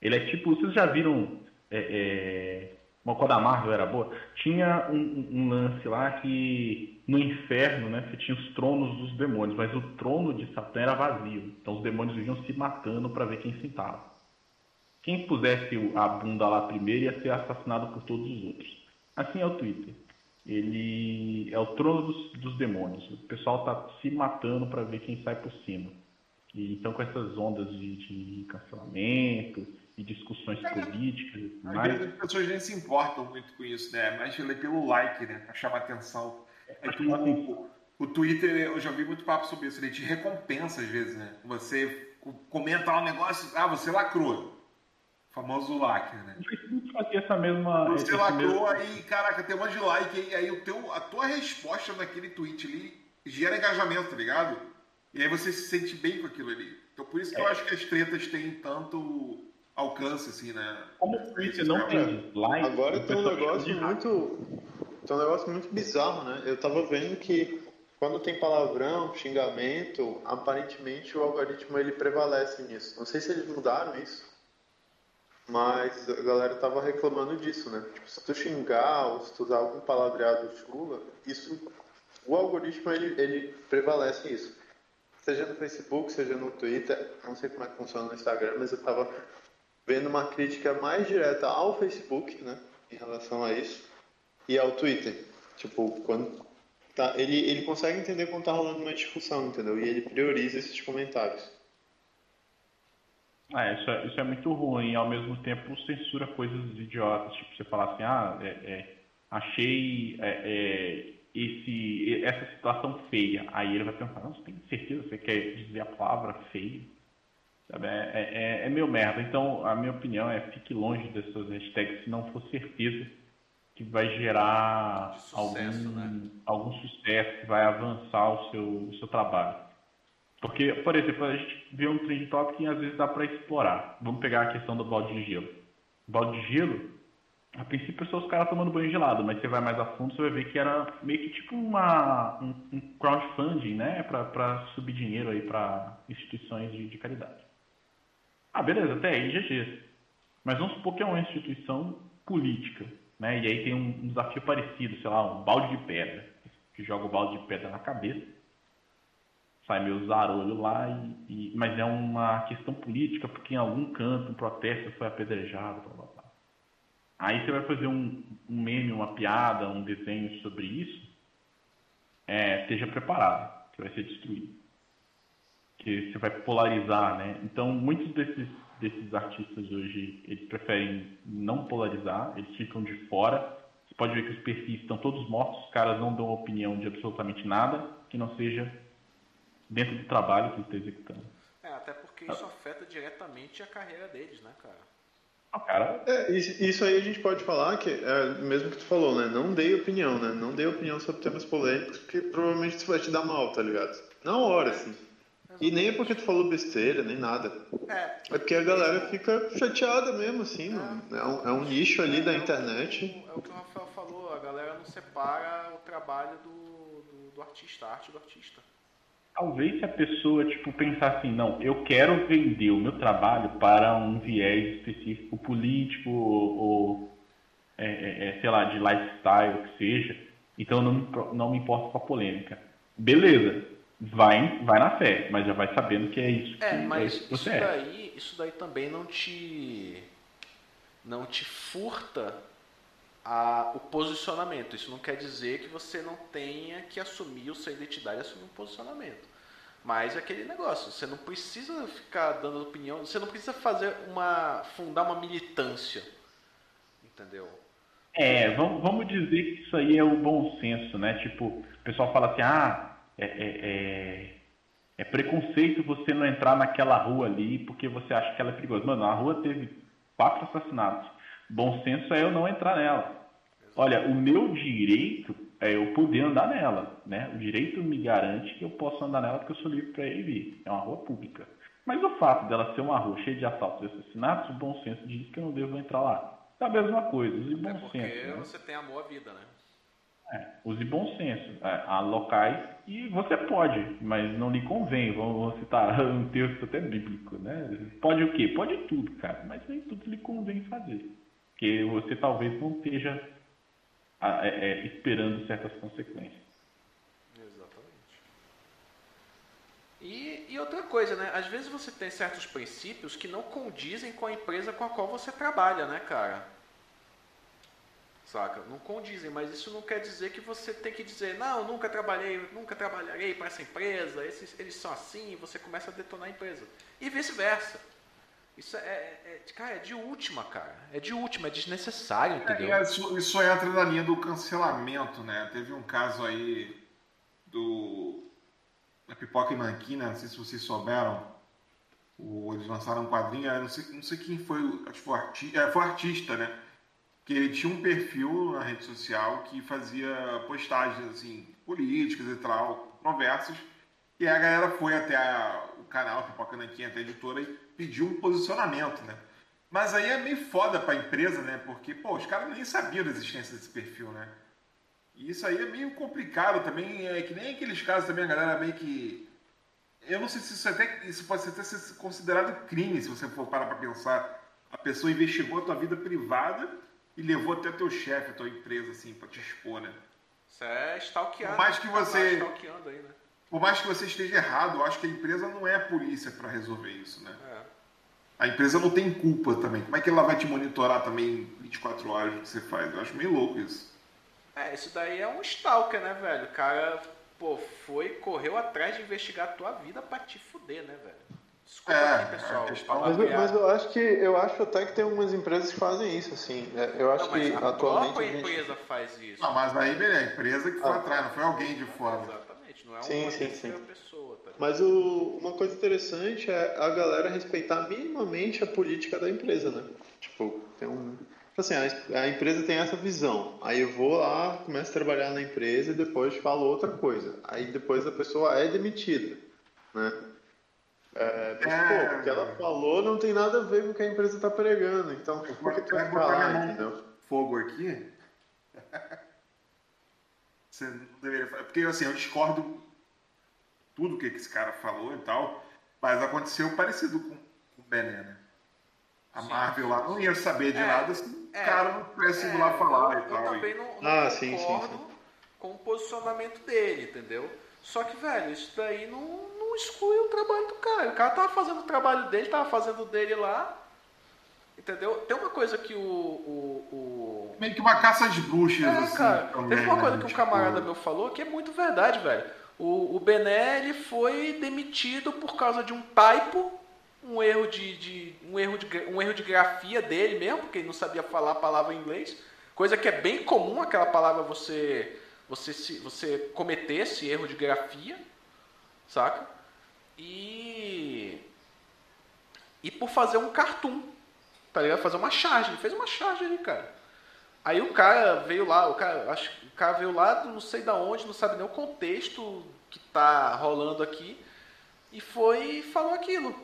ele é tipo, vocês já viram é, é, uma quando a Marvel era boa, tinha um, um, lance lá que no inferno, né, você tinha os tronos dos demônios, mas o trono de Satã era vazio. Então os demônios vinham se matando para ver quem sentava. Quem pusesse a bunda lá primeiro ia ser assassinado por todos os outros. Assim é o Twitter. Ele é o trono dos, dos demônios. O pessoal está se matando para ver quem sai por cima. E, então com essas ondas de, de cancelamento, e discussões é, políticas. Às mas... vezes as pessoas nem se importam muito com isso, né? Mas pelo like, né? Pra chamar atenção. É que o, o Twitter, eu já vi muito papo sobre isso, ele te recompensa às vezes, né? Você comenta um negócio, ah, você lacrou. O famoso lacre, né? O Facebook fazia essa mesma. Você lacrou, mesmo... aí, caraca, tem um monte de like, aí, aí o teu, a tua resposta naquele tweet ali gera engajamento, tá ligado? E aí você se sente bem com aquilo ali. Então por isso que é. eu acho que as tretas têm tanto alcance, assim, né? Como o Twitter não tem like. Agora tem um negócio muito. Tem um negócio muito bizarro, né? Eu tava vendo que quando tem palavrão, xingamento, aparentemente o algoritmo ele prevalece nisso. Não sei se eles mudaram isso, mas a galera tava reclamando disso, né? Tipo, se tu xingar ou se tu usar algum palavreado chula, isso, o algoritmo ele, ele prevalece isso. Seja no Facebook, seja no Twitter, não sei como é que funciona no Instagram, mas eu tava vendo uma crítica mais direta ao Facebook, né, em relação a isso, e ao Twitter. Tipo, quando tá, ele, ele consegue entender quando tá rolando uma discussão, entendeu? E ele prioriza esses comentários. Ah, isso é, isso é muito ruim. Ao mesmo tempo, censura coisas idiotas. Tipo, você falar assim, ah, é, é, achei é, é esse, essa situação feia. Aí ele vai pensar, não, você tem certeza você quer dizer a palavra feia? É, é, é, é meio merda. Então, a minha opinião é fique longe dessas hashtags se não for certeza que vai gerar sucesso, algum, né? algum sucesso, que vai avançar o seu, o seu trabalho. Porque, por exemplo, a gente vê um trend topic que às vezes dá para explorar. Vamos pegar a questão do balde de gelo. O balde de gelo, a princípio são os caras tomando banho gelado, mas você vai mais a fundo, você vai ver que era meio que tipo uma, um, um crowdfunding, né? Para subir dinheiro aí para instituições de, de caridade. Ah, beleza, até aí GG. Mas vamos supor que é uma instituição política, né? E aí tem um, um desafio parecido, sei lá, um balde de pedra, que joga o balde de pedra na cabeça, sai meio zarolho lá, e, e, mas é uma questão política, porque em algum canto um protesto foi apedrejado, blá blá blá. Aí você vai fazer um, um meme, uma piada, um desenho sobre isso, é, esteja preparado, que vai ser destruído que você vai polarizar, né? Então, muitos desses, desses artistas hoje, eles preferem não polarizar, eles ficam de fora. Você pode ver que os perfis estão todos mortos, os caras não dão opinião de absolutamente nada que não seja dentro do trabalho que eles estão executando. É, até porque isso afeta diretamente a carreira deles, né, cara? Ah, cara... É, isso aí a gente pode falar que, é, mesmo que tu falou, né? Não dei opinião, né? Não dei opinião sobre temas polêmicos, porque provavelmente isso vai te dar mal, tá ligado? Na hora, assim. E nem é porque tu falou besteira, nem nada. É. É porque a galera fica chateada mesmo, assim, é. mano. É um, é um nicho ali da internet. É o que o Rafael falou, a galera não separa o trabalho do, do, do artista, a arte do artista. Talvez se a pessoa, tipo, pensar assim, não, eu quero vender o meu trabalho para um viés específico político ou, ou é, é, é sei lá, de lifestyle, que seja, Então não, não me importo com a polêmica. Beleza, vai, vai na fé, mas já vai sabendo que é isso. É, que mas é isso, isso, daí, isso daí também não te não te furta a, o posicionamento. Isso não quer dizer que você não tenha que assumir a sua identidade e assumir um posicionamento. Mas é aquele negócio, você não precisa ficar dando opinião, você não precisa fazer uma. fundar uma militância. Entendeu? É, vamos, vamos dizer que isso aí é o bom senso, né? Tipo, o pessoal fala assim, ah, é, é, é, é preconceito você não entrar naquela rua ali porque você acha que ela é perigosa. Mano, a rua teve quatro assassinatos. Bom senso é eu não entrar nela. Olha, o meu direito é eu poder andar nela, né? O direito me garante que eu posso andar nela porque eu sou livre para ir e vir. É uma rua pública. Mas o fato dela ser uma rua cheia de assaltos e assassinatos, o bom senso diz que eu não devo entrar lá. É a mesma coisa, use bom é porque senso. Né? você tem amor à vida, né? É, use bom senso. É, há locais e você pode, mas não lhe convém. Vamos citar um texto até bíblico, né? Pode o quê? Pode tudo, cara, mas nem tudo lhe convém fazer. Porque você talvez não esteja é, é, esperando certas consequências. Exatamente. E, e, outra coisa, né? Às vezes você tem certos princípios que não condizem com a empresa com a qual você trabalha, né, cara? Saca? Não condizem, mas isso não quer dizer que você tem que dizer, não, nunca trabalhei, nunca trabalharei para essa empresa, esses, eles são assim, e você começa a detonar a empresa. E vice-versa. Isso é, é, é, cara, é de última, cara. É de última, é desnecessário, é, entendeu? É, isso, isso entra na linha do cancelamento, né? Teve um caso aí do da Pipoca e Manquina, não sei se vocês souberam. O, eles lançaram um quadrinho, não sei, não sei quem foi, acho que foi, arti, é, foi artista, né? Que ele tinha um perfil na rede social que fazia postagens assim, políticas e tal, conversas. E a galera foi até a, o canal Pipoca Nanquinha, até a editora, e pediu um posicionamento, né? Mas aí é meio foda pra empresa, né? Porque, pô, os caras nem sabiam da existência desse perfil, né? E isso aí é meio complicado também, é que nem aqueles casos também, a galera meio que. Eu não sei se isso até. Isso pode até ser considerado crime, se você for parar pra pensar. A pessoa investigou a tua vida privada e levou até teu chefe, a tua empresa, assim, pra te expor, né? Isso é stalkeando. Por mais que você. Tá aí, né? Por mais que você esteja errado, eu acho que a empresa não é a polícia para resolver isso, né? É. A empresa não tem culpa também. Como é que ela vai te monitorar também 24 horas o que você faz? Eu acho meio louco isso. É, isso daí é um stalker, né, velho? O cara, pô, foi, correu atrás de investigar a tua vida pra te fuder, né, velho? Desculpa é, aqui, pessoal. É mas, mas, eu acho que eu acho até que tem algumas empresas que fazem isso, assim. É, eu acho não, que a atualmente. A gente... empresa faz isso. Não, mas aí, beleza, a empresa que foi ah. atrás, não foi alguém de fora. Exatamente, não é sim, uma sim, sim. pessoa. Tá mas o, uma coisa interessante é a galera respeitar minimamente a política da empresa, né? Tipo, tem um Tipo assim, a, a, empresa tem essa visão. Aí eu vou lá, começo a trabalhar na empresa e depois falo outra coisa. Aí depois a pessoa é demitida, né? É, mas, é... pô, o que ela falou não tem nada a ver com o que a empresa está pregando. Então, por que tu vai falar, entendeu? Fogo aqui. Você não deveria falar. Porque, assim, eu discordo tudo que esse cara falou e tal, mas aconteceu parecido com, o Bené, né? A Marvel lá não ia saber de é, nada se o é, cara não tivesse ido lá é, falar eu, e tal. Eu também não, não ah, concordo sim, sim, sim. com o posicionamento dele, entendeu? Só que, velho, isso daí não exclui o trabalho do cara. O cara tava fazendo o trabalho dele, tava fazendo o dele lá. Entendeu? Tem uma coisa que o. o, o... Meio que uma caça de bruxas, é, assim. Cara, também, teve uma coisa né? que um tipo, camarada meu falou que é muito verdade, velho. O, o Bené ele foi demitido por causa de um typo um erro de, de, um erro de um erro de grafia dele mesmo, porque ele não sabia falar a palavra em inglês, coisa que é bem comum aquela palavra você você se, você cometer esse erro de grafia, saca? E e por fazer um cartoon, tá ligado? Fazer uma charge, ele fez uma charge ali, cara. Aí o cara veio lá, o cara, acho, o cara veio lá, não sei da onde, não sabe nem o contexto que tá rolando aqui e foi e falou aquilo.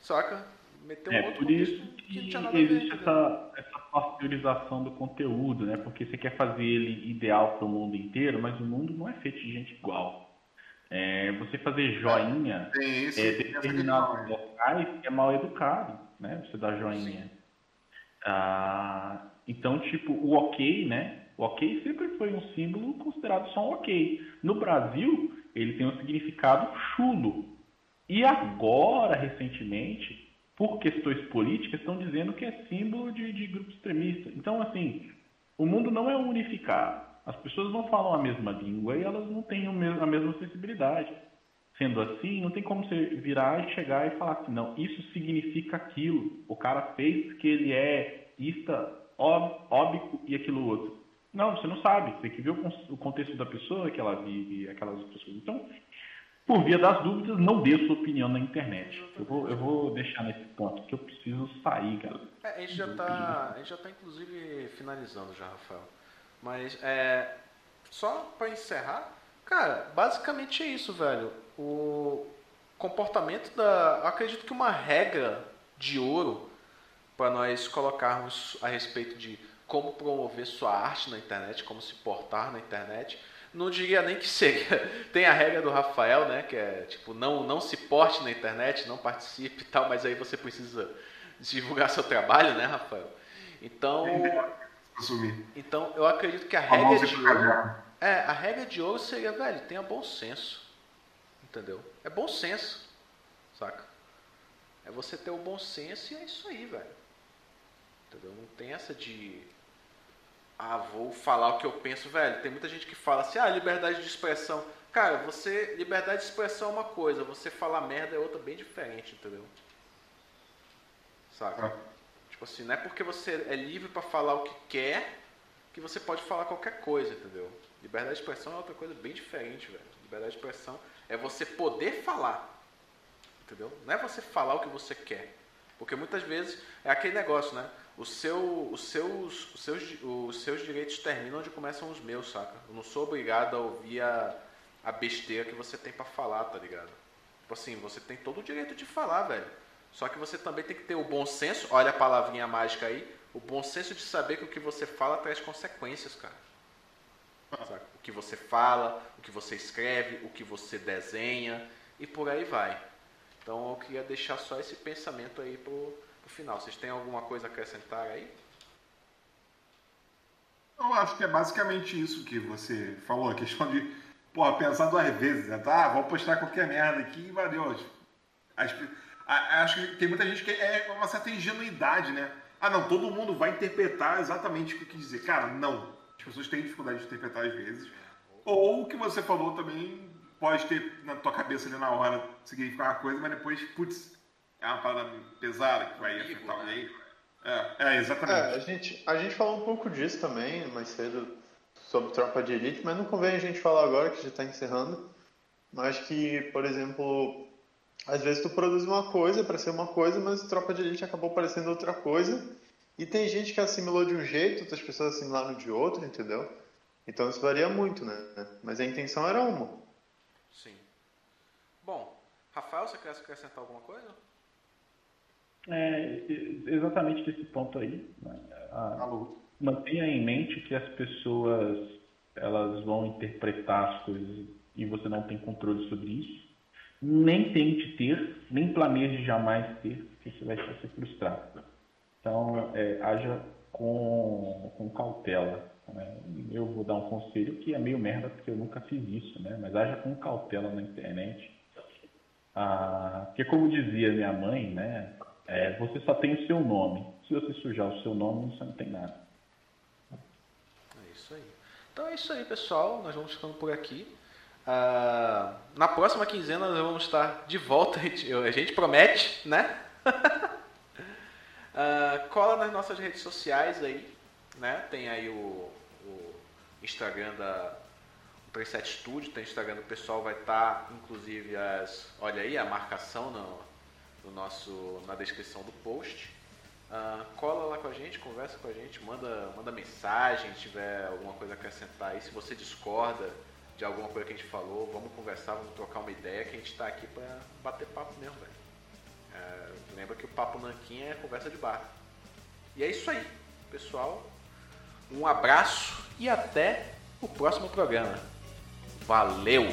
Saca? Meteu um é, outro por isso que, que existe essa, essa pasteurização do conteúdo, né? Porque você quer fazer ele ideal para o mundo inteiro, mas o mundo não é feito de gente igual. É, você fazer joinha é, isso, é, determinados locais é mal educado, né? Você dá joinha. Ah, então, tipo, o ok, né? O ok sempre foi um símbolo considerado só um ok. No Brasil, ele tem um significado chulo. E agora, recentemente, por questões políticas, estão dizendo que é símbolo de, de grupo extremista. Então, assim, o mundo não é unificado. As pessoas não falam a mesma língua e elas não têm a mesma sensibilidade. Sendo assim, não tem como você virar e chegar e falar assim, não, isso significa aquilo. O cara fez que ele é ista, óbico e aquilo outro. Não, você não sabe. Você tem que ver o contexto da pessoa que ela vive, aquelas outras coisas. Então, por via das dúvidas, não dê sua opinião na internet. Eu vou, eu vou deixar nesse ponto que eu preciso sair, galera. É, a gente já está, tá inclusive finalizando já, Rafael. Mas é, só para encerrar, cara, basicamente é isso, velho. O comportamento da, acredito que uma regra de ouro para nós colocarmos a respeito de como promover sua arte na internet, como se portar na internet. Não diria nem que seria. Tem a regra do Rafael, né? Que é tipo, não, não se porte na internet, não participe e tal, mas aí você precisa divulgar seu trabalho, né, Rafael? Então. Então eu acredito que a regra de ouro. É, a regra de ouro seria, velho, tenha bom senso. Entendeu? É bom senso. Saca? É você ter o bom senso e é isso aí, velho. Entendeu? Não tem essa de ah, vou falar o que eu penso, velho. Tem muita gente que fala assim, ah, liberdade de expressão. Cara, você. Liberdade de expressão é uma coisa, você falar merda é outra bem diferente, entendeu? Saca? Ah. Tipo assim, não é porque você é livre para falar o que quer que você pode falar qualquer coisa, entendeu? Liberdade de expressão é outra coisa bem diferente, velho. Liberdade de expressão é você poder falar. Entendeu? Não é você falar o que você quer. Porque muitas vezes é aquele negócio, né? o seu, os, seus, os, seus, os seus direitos terminam onde começam os meus, saca? Eu não sou obrigado a ouvir a, a besteira que você tem para falar, tá ligado? Tipo assim, você tem todo o direito de falar, velho. Só que você também tem que ter o bom senso, olha a palavrinha mágica aí, o bom senso de saber que o que você fala traz consequências, cara. Saca? O que você fala, o que você escreve, o que você desenha e por aí vai. Então eu queria deixar só esse pensamento aí pro, o final. Vocês têm alguma coisa a acrescentar aí? Eu acho que é basicamente isso que você falou, a questão de, porra, pensar duas vezes, né? Tá, vou postar qualquer merda aqui e valeu. Acho, acho que tem muita gente que é uma certa ingenuidade, né? Ah, não, todo mundo vai interpretar exatamente o que eu quis dizer. Cara, não. As pessoas têm dificuldade de interpretar às vezes. Ou o que você falou também pode ter na tua cabeça ali na hora significar uma coisa, mas depois, putz, é uma parada pesada que vai afetar alguém. É, é exatamente. É, a, gente, a gente falou um pouco disso também mais cedo sobre tropa de elite, mas não convém a gente falar agora que já está encerrando. Mas que, por exemplo, às vezes tu produz uma coisa para ser uma coisa, mas tropa de elite acabou parecendo outra coisa. E tem gente que assimilou de um jeito, outras pessoas assimilaram de outro, entendeu? Então isso varia muito, né? Mas a intenção era uma. Sim. Bom, Rafael, você quer acrescentar alguma coisa? É, exatamente esse ponto aí. Né? A, mantenha em mente que as pessoas elas vão interpretar as coisas e você não tem controle sobre isso. Nem tente ter, nem planeje jamais ter, porque você vai ser frustrado. Então, é, haja com, com cautela. Né? Eu vou dar um conselho que é meio merda, porque eu nunca fiz isso, né? mas haja com cautela na internet. Ah, porque, como dizia minha mãe, né? É, você só tem o seu nome. Se você sujar o seu nome, você não tem nada. É isso aí. Então é isso aí, pessoal. Nós vamos ficando por aqui. Uh, na próxima quinzena nós vamos estar de volta. A gente, a gente promete, né? uh, cola nas nossas redes sociais aí. Né? Tem aí o, o Instagram da 37 Studio, tem Instagram do pessoal, vai estar inclusive as. Olha aí a marcação no, no nosso, na descrição do post. Uh, cola lá com a gente, conversa com a gente, manda, manda mensagem se tiver alguma coisa a acrescentar aí. Se você discorda de alguma coisa que a gente falou, vamos conversar, vamos trocar uma ideia que a gente está aqui para bater papo mesmo, velho. Uh, lembra que o Papo Nanquim é conversa de bar. E é isso aí, pessoal. Um abraço e até o próximo programa. Valeu!